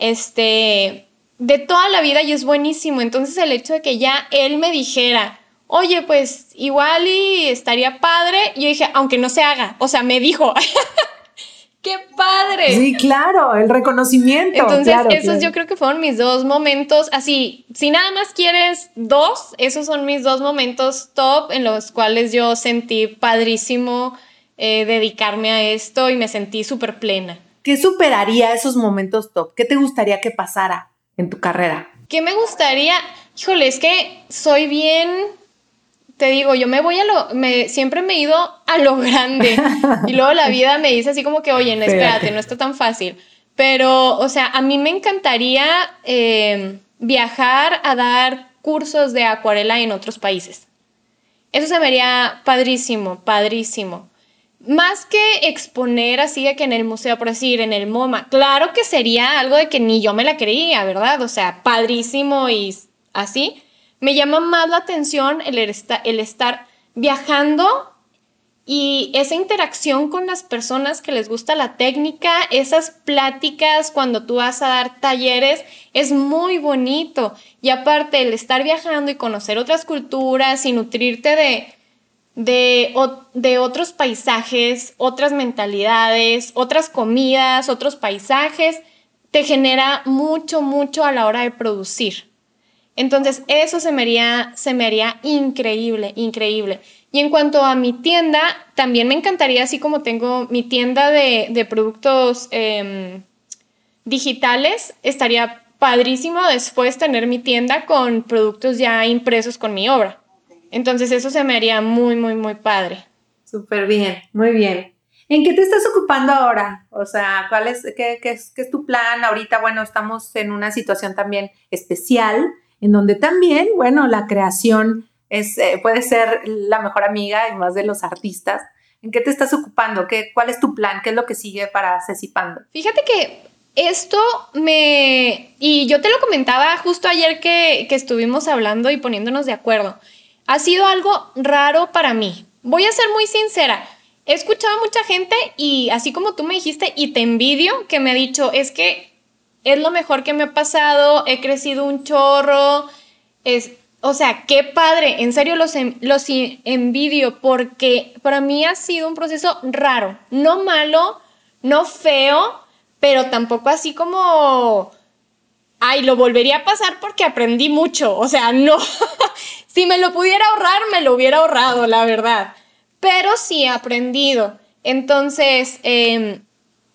Este, de toda la vida y es buenísimo. Entonces el hecho de que ya él me dijera, oye, pues igual y estaría padre. Y yo dije, aunque no se haga, o sea, me dijo, *laughs* ¡qué padre! Sí, claro, el reconocimiento. Entonces, esos yo creo que fueron mis dos momentos, así, si nada más quieres dos, esos son mis dos momentos top en los cuales yo sentí padrísimo eh, dedicarme a esto y me sentí súper plena. ¿Qué superaría esos momentos top? ¿Qué te gustaría que pasara en tu carrera? ¿Qué me gustaría? Híjole, es que soy bien te digo, yo me voy a lo, me, siempre me he ido a lo grande *laughs* y luego la vida me dice así como que, oye, no, espérate, no está tan fácil. Pero, o sea, a mí me encantaría eh, viajar a dar cursos de acuarela en otros países. Eso se me haría padrísimo, padrísimo. Más que exponer así de que en el museo, por decir, en el MoMA, claro que sería algo de que ni yo me la creía, ¿verdad? O sea, padrísimo y así me llama más la atención el, el estar viajando y esa interacción con las personas que les gusta la técnica, esas pláticas cuando tú vas a dar talleres, es muy bonito. Y aparte, el estar viajando y conocer otras culturas y nutrirte de, de, de otros paisajes, otras mentalidades, otras comidas, otros paisajes, te genera mucho, mucho a la hora de producir. Entonces, eso se me haría, se me haría increíble, increíble. Y en cuanto a mi tienda, también me encantaría, así como tengo mi tienda de, productos em, digitales, estaría padrísimo después tener mi tienda con productos ya impresos con mi obra. Entonces, eso se me haría muy, muy, muy padre. Súper bien, muy bien. ¿En qué te estás ocupando ahora? O sea, ¿cuál es, qué, es, qué es tu plan? Ahorita, bueno, estamos en una situación también especial en donde también, bueno, la creación es, eh, puede ser la mejor amiga y más de los artistas, ¿En qué te estás ocupando? ¿Qué, ¿Cuál es tu plan? ¿Qué es lo que sigue para Cecipando? Fíjate que esto me... Y yo te lo comentaba justo ayer que, que estuvimos hablando y poniéndonos de acuerdo. Ha sido algo raro para mí. Voy a ser muy sincera. He escuchado a mucha gente y así como tú me dijiste y te envidio que me ha dicho, es que es lo mejor que me ha pasado, he crecido un chorro, es, o sea, qué padre, en serio los, los envidio porque para mí ha sido un proceso raro, no malo, no feo, pero tampoco así como, ay, lo volvería a pasar porque aprendí mucho, o sea, no, *laughs* si me lo pudiera ahorrar, me lo hubiera ahorrado, la verdad, pero sí he aprendido. Entonces, em,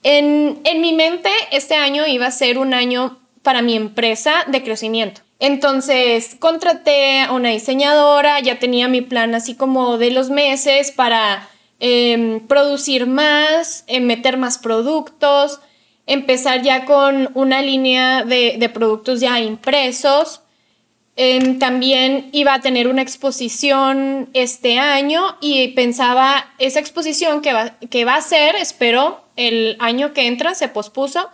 en, mi mente, este año iba a ser un año para mi empresa de crecimiento. Entonces contraté a una diseñadora, ya tenía mi plan así como de los meses para em, producir más, em, meter más productos, empezar ya con una línea de, productos ya impresos. Em, también iba a tener una exposición este año y pensaba esa exposición que va, a ser, espero, el año que entra, se pospuso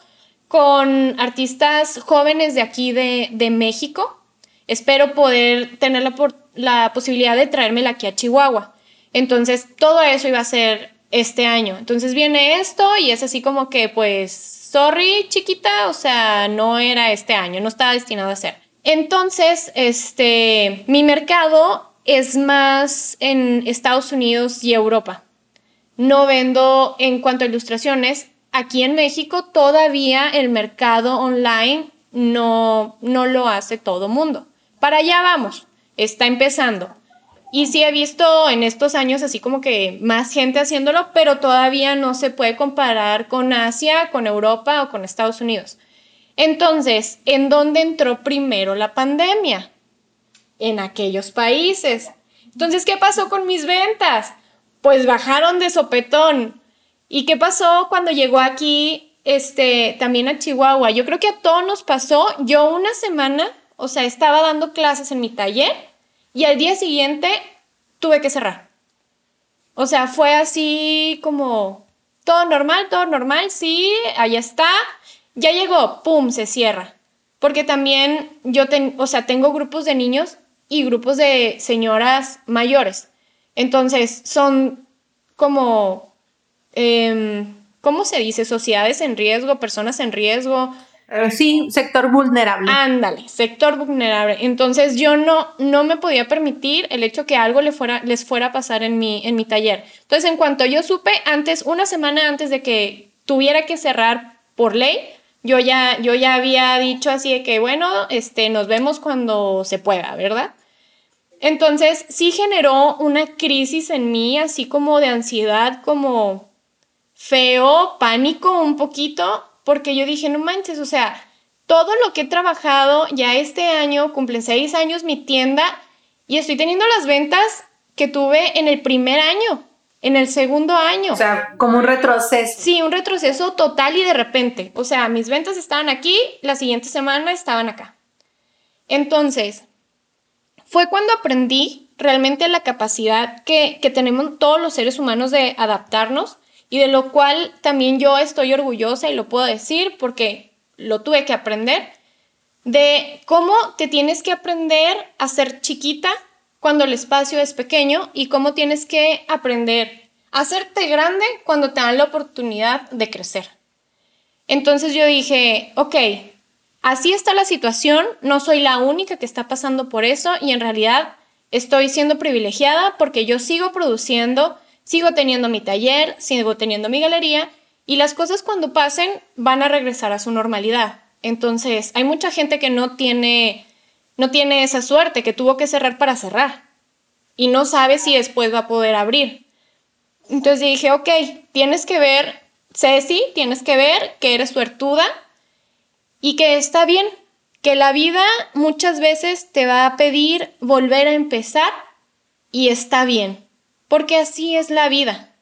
con artistas jóvenes de aquí de, México. Espero poder tener la, la posibilidad de traérmela aquí a Chihuahua. Entonces, todo eso iba a ser este año. Entonces viene esto y es así como que, pues, sorry, chiquita, o sea, no era este año, no estaba destinado a ser. Entonces, este, mi mercado es más en Estados Unidos y Europa. No vendo en cuanto a ilustraciones, aquí en México todavía el mercado online no, no lo hace todo mundo. Para allá vamos, está empezando. Y sí he visto en estos años así como que más gente haciéndolo, pero todavía no se puede comparar con Asia, con Europa o con Estados Unidos. Entonces, ¿en dónde entró primero la pandemia? En aquellos países. Entonces, ¿qué pasó con mis ventas? Pues bajaron de sopetón. ¿Y qué pasó cuando llegó aquí, este, también a Chihuahua? Yo creo que a todos nos pasó. Yo una semana, o sea, estaba dando clases en mi taller y al día siguiente tuve que cerrar. O sea, fue así como todo normal, todo normal, sí, ahí está. Ya llegó, pum, se cierra. Porque también yo, o sea, tengo grupos de niños y grupos de señoras mayores. Entonces, son como Em, ¿cómo se dice? Sociedades en riesgo, personas en riesgo. Eh, sí, sector vulnerable. Ándale, sector vulnerable. Entonces yo no, no me podía permitir el hecho que algo le fuera, les fuera a pasar en mi, en mi taller. Entonces en cuanto yo supe, antes, una semana antes de que tuviera que cerrar por ley, yo ya, yo ya había dicho así de que, bueno, este, nos vemos cuando se pueda, ¿verdad? Entonces sí generó una crisis en mí, así como de ansiedad, como feo, pánico un poquito, porque yo dije, no manches, o sea, todo lo que he trabajado ya este año, cumplen seis años mi tienda y estoy teniendo las ventas que tuve en el primer año, en el segundo año. O sea, como un retroceso. Sí, un retroceso total y de repente. O sea, mis ventas estaban aquí, la siguiente semana estaban acá. Entonces, fue cuando aprendí realmente la capacidad que, que tenemos todos los seres humanos de adaptarnos y de lo cual también yo estoy orgullosa y lo puedo decir porque lo tuve que aprender, de cómo te tienes que aprender a ser chiquita cuando el espacio es pequeño y cómo tienes que aprender a hacerte grande cuando te dan la oportunidad de crecer. Entonces yo dije, ok, así está la situación, no soy la única que está pasando por eso y en realidad estoy siendo privilegiada porque yo sigo produciendo sigo teniendo mi taller, sigo teniendo mi galería y las cosas cuando pasen van a regresar a su normalidad. Entonces, hay mucha gente que no tiene no tiene esa suerte, que tuvo que cerrar para cerrar y no sabe si después va a poder abrir. Entonces dije, ok, tienes que ver, Ceci, tienes que ver que eres suertuda y que está bien, que la vida muchas veces te va a pedir volver a empezar y está bien porque así es la vida.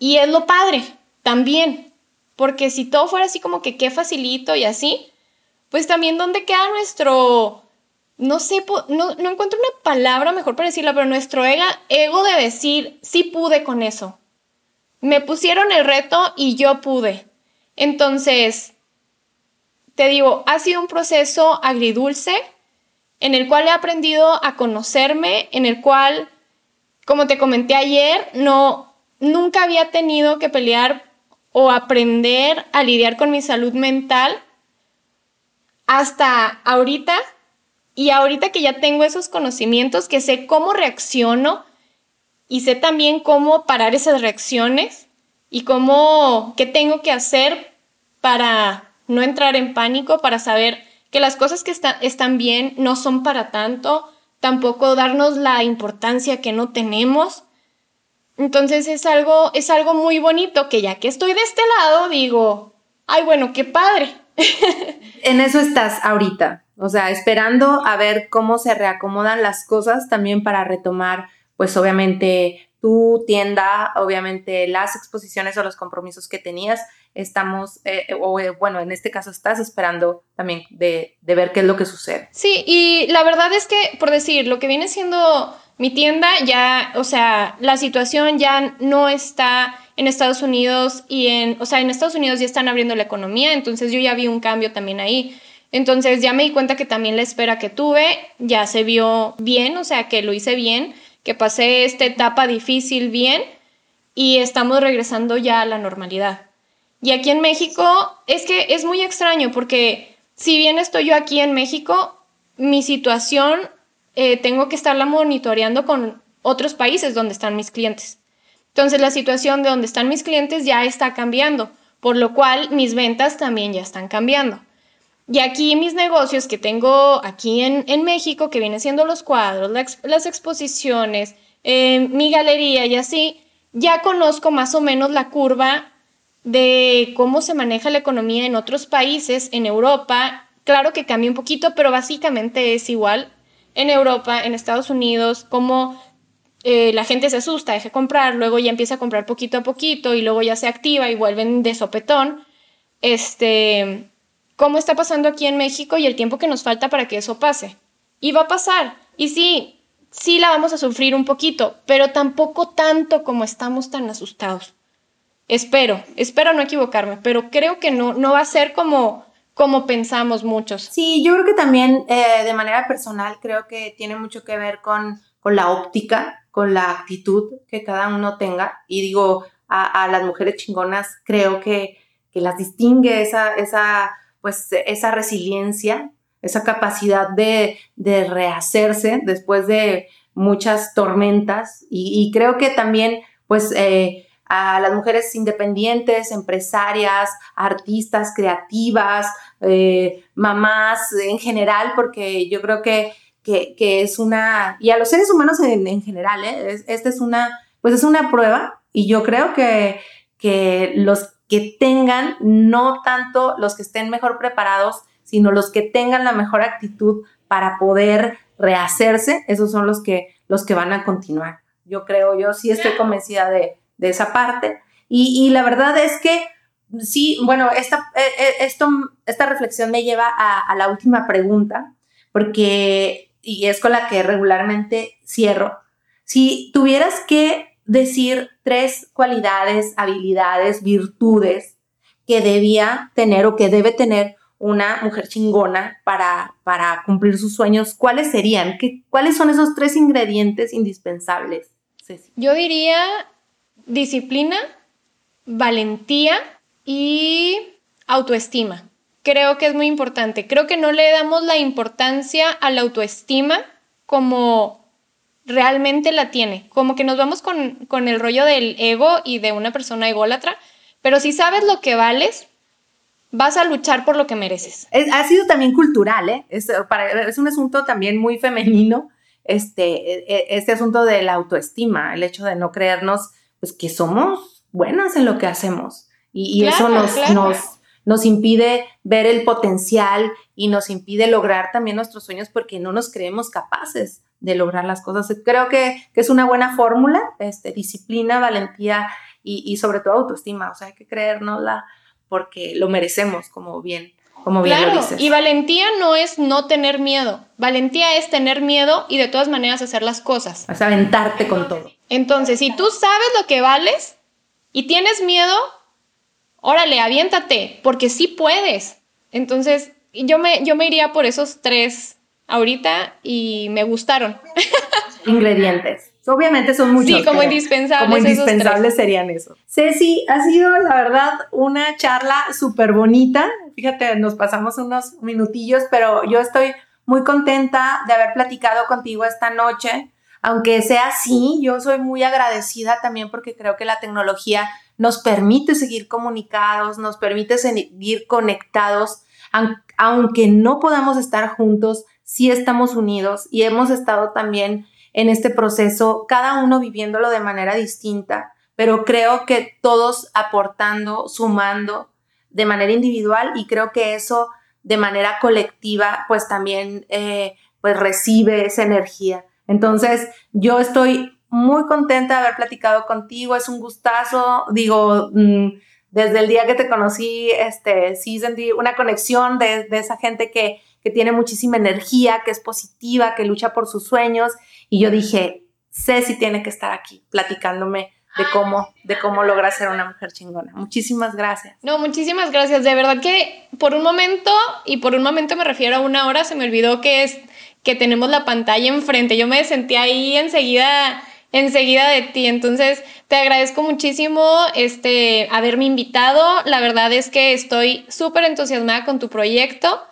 Y es lo padre también, porque si todo fuera así como que qué facilito y así, pues también dónde queda nuestro no sé, no, no encuentro una palabra mejor para decirlo, pero nuestro ego de decir, sí pude con eso. Me pusieron el reto y yo pude. Entonces, te digo, ha sido un proceso agridulce en el cual he aprendido a conocerme, en el cual, como te comenté ayer, no, nunca había tenido que pelear o aprender a lidiar con mi salud mental hasta ahorita. Y ahorita que ya tengo esos conocimientos, que sé cómo reacciono y sé también cómo parar esas reacciones y cómo, qué tengo que hacer para no entrar en pánico, para saber que las cosas que están bien no son para tanto, tampoco darnos la importancia que no tenemos. Entonces es algo, es algo muy bonito que ya que estoy de este lado, digo, ay, bueno, qué padre. En eso estás ahorita, o sea, esperando a ver cómo se reacomodan las cosas también para retomar, pues obviamente tu tienda, obviamente las exposiciones o los compromisos que tenías, estamos, eh, o eh, bueno, en este caso estás esperando también de, de, ver qué es lo que sucede. Sí, y la verdad es que, por decir, lo que viene siendo mi tienda, ya, o sea, la situación ya no está en Estados Unidos y en, o sea, en Estados Unidos ya están abriendo la economía, entonces yo ya vi un cambio también ahí. Entonces ya me di cuenta que también la espera que tuve ya se vio bien, o sea, que lo hice bien, que pasé esta etapa difícil bien y estamos regresando ya a la normalidad. Y aquí en México es que es muy extraño porque si bien estoy yo aquí en México, mi situación eh, tengo que estarla monitoreando con otros países donde están mis clientes. Entonces la situación de donde están mis clientes ya está cambiando, por lo cual mis ventas también ya están cambiando. Y aquí mis negocios que tengo aquí en, México, que vienen siendo los cuadros, las exposiciones, eh, mi galería y así, ya conozco más o menos la curva de cómo se maneja la economía en otros países, en Europa. Claro que cambia un poquito, pero básicamente es igual. En Europa, en Estados Unidos, cómo eh, la gente se asusta, deja comprar, luego ya empieza a comprar poquito a poquito y luego ya se activa y vuelven de sopetón. Este, cómo está pasando aquí en México y el tiempo que nos falta para que eso pase. Y va a pasar. Y sí, sí la vamos a sufrir un poquito, pero tampoco tanto como estamos tan asustados. Espero, espero no equivocarme, pero creo que no, no va a ser como, como pensamos muchos. Sí, yo creo que también eh, de manera personal creo que tiene mucho que ver con, con la óptica, con la actitud que cada uno tenga. Y digo, a, las mujeres chingonas creo que, que las distingue esa, esa, pues, esa resiliencia, esa capacidad de, de rehacerse después de muchas tormentas. Y, creo que también, pues, eh, a las mujeres independientes, empresarias, artistas, creativas, eh, mamás en general, porque yo creo que, que, es una, y a los seres humanos en, general, ¿eh? esta es una, pues es una prueba y yo creo que, que los que tengan, no tanto los que estén mejor preparados, sino los que tengan la mejor actitud para poder rehacerse, esos son los que, los que van a continuar. Yo creo, yo sí estoy convencida de, de esa parte. Y, la verdad es que sí, bueno, esta, eh, eh, esto, esta reflexión me lleva a, la última pregunta, porque, y es con la que regularmente cierro, si tuvieras que decir tres cualidades, habilidades, virtudes que debía tener o que debe tener una mujer chingona para, para cumplir sus sueños, ¿cuáles serían? ¿Qué, ¿Cuáles son esos tres ingredientes indispensables? Yo diría disciplina, valentía y autoestima. Creo que es muy importante. Creo que no le damos la importancia a la autoestima como realmente la tiene. Como que nos vamos con, el rollo del ego y de una persona ególatra, pero si sabes lo que vales, vas a luchar por lo que mereces. ha sido también cultural, ¿eh? Es, es un asunto también muy femenino, este, e, e, este asunto de la autoestima, el hecho de no creernos pues que somos buenas en lo que hacemos. Y, eso nos, nos, nos impide ver el potencial y nos impide lograr también nuestros sueños porque no nos creemos capaces de lograr las cosas. Creo que, es una buena fórmula, este, disciplina, valentía y, y, sobre todo autoestima. O sea, hay que creérnosla porque lo merecemos, como bien, como bien lo dices. Y valentía no es no tener miedo. Valentía es tener miedo y de todas maneras hacer las cosas. Es aventarte con todo. Entonces, si tú sabes lo que vales y tienes miedo, órale, aviéntate, porque sí puedes. Entonces, yo me, yo me iría por esos tres ahorita y me gustaron. *laughs* Ingredientes. Obviamente son muchos. Sí, como indispensables. Como indispensables serían eso. Ceci, ha sido la verdad una charla súper bonita. Fíjate, nos pasamos unos minutillos, pero yo estoy muy contenta de haber platicado contigo esta noche. Aunque sea así, yo soy muy agradecida también porque creo que la tecnología nos permite seguir comunicados, nos permite seguir conectados, aunque no podamos estar juntos, sí estamos unidos y hemos estado también en este proceso, cada uno viviéndolo de manera distinta, pero creo que todos aportando, sumando de manera individual y creo que eso de manera colectiva pues también eh, pues recibe esa energía. Entonces yo estoy muy contenta de haber platicado contigo, es un gustazo, digo, mm, desde el día que te conocí, este, sí sentí una conexión de, de esa gente que, que tiene muchísima energía, que es positiva, que lucha por sus sueños y yo dije, Ceci tiene que estar aquí platicándome de cómo, de cómo logra ser una mujer chingona. Muchísimas gracias. No, muchísimas gracias. De verdad que por un momento, y por un momento me refiero a una hora, se me olvidó que es que tenemos la pantalla enfrente. Yo me sentí ahí enseguida, enseguida de ti. Entonces, te agradezco muchísimo este, haberme invitado. La verdad es que estoy súper entusiasmada con tu proyecto.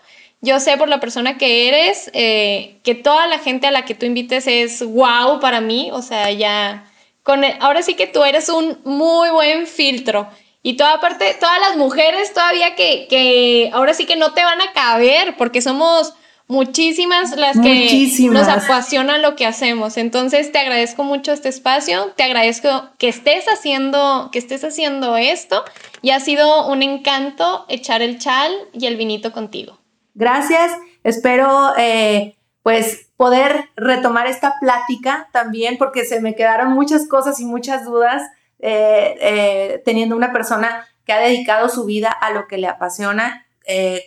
Yo sé por la persona que eres, eh, que toda la gente a la que tú invites es wow para mí, o sea, ya, con ahora sí que tú eres un muy buen filtro. Y toda parte, todas las mujeres todavía que, que ahora sí que no te van a caber, porque somos muchísimas las que nos apasiona lo que hacemos. Entonces te agradezco mucho este espacio, te agradezco que estés haciendo, que estés haciendo esto. Y ha sido un encanto echar el chal y el vinito contigo. Gracias, espero eh, pues poder retomar esta plática también porque se me quedaron muchas cosas y muchas dudas eh, eh, teniendo una persona que ha dedicado su vida a lo que le apasiona,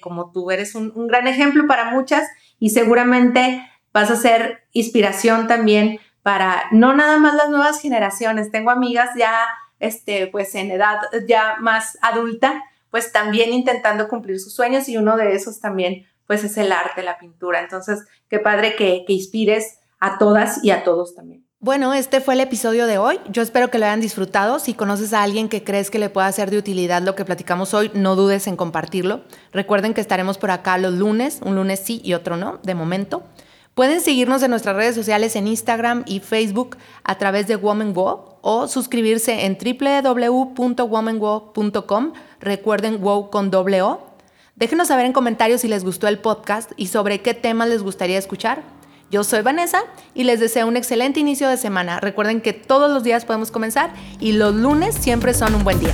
como tú eres un, un gran ejemplo para muchas y seguramente vas a ser inspiración también para no nada más las nuevas generaciones. Tengo amigas ya, este, pues en edad ya más adulta pues también intentando cumplir sus sueños y uno de esos también pues es el arte, la pintura. Entonces, qué padre que, que inspires a todas y a todos también. Bueno, este fue el episodio de hoy. Yo espero que lo hayan disfrutado. Si conoces a alguien que crees que le pueda ser de utilidad lo que platicamos hoy, no dudes en compartirlo. Recuerden que estaremos por acá los lunes, un lunes sí y otro no, de momento. Pueden seguirnos en nuestras redes sociales en Instagram y Facebook a través de Woman o suscribirse en www.womanwo.com. Recuerden WoW con doble O. Déjenos saber en comentarios si les gustó el podcast y sobre qué temas les gustaría escuchar. Yo soy Vanessa y les deseo un excelente inicio de semana. Recuerden que todos los días podemos comenzar y los lunes siempre son un buen día.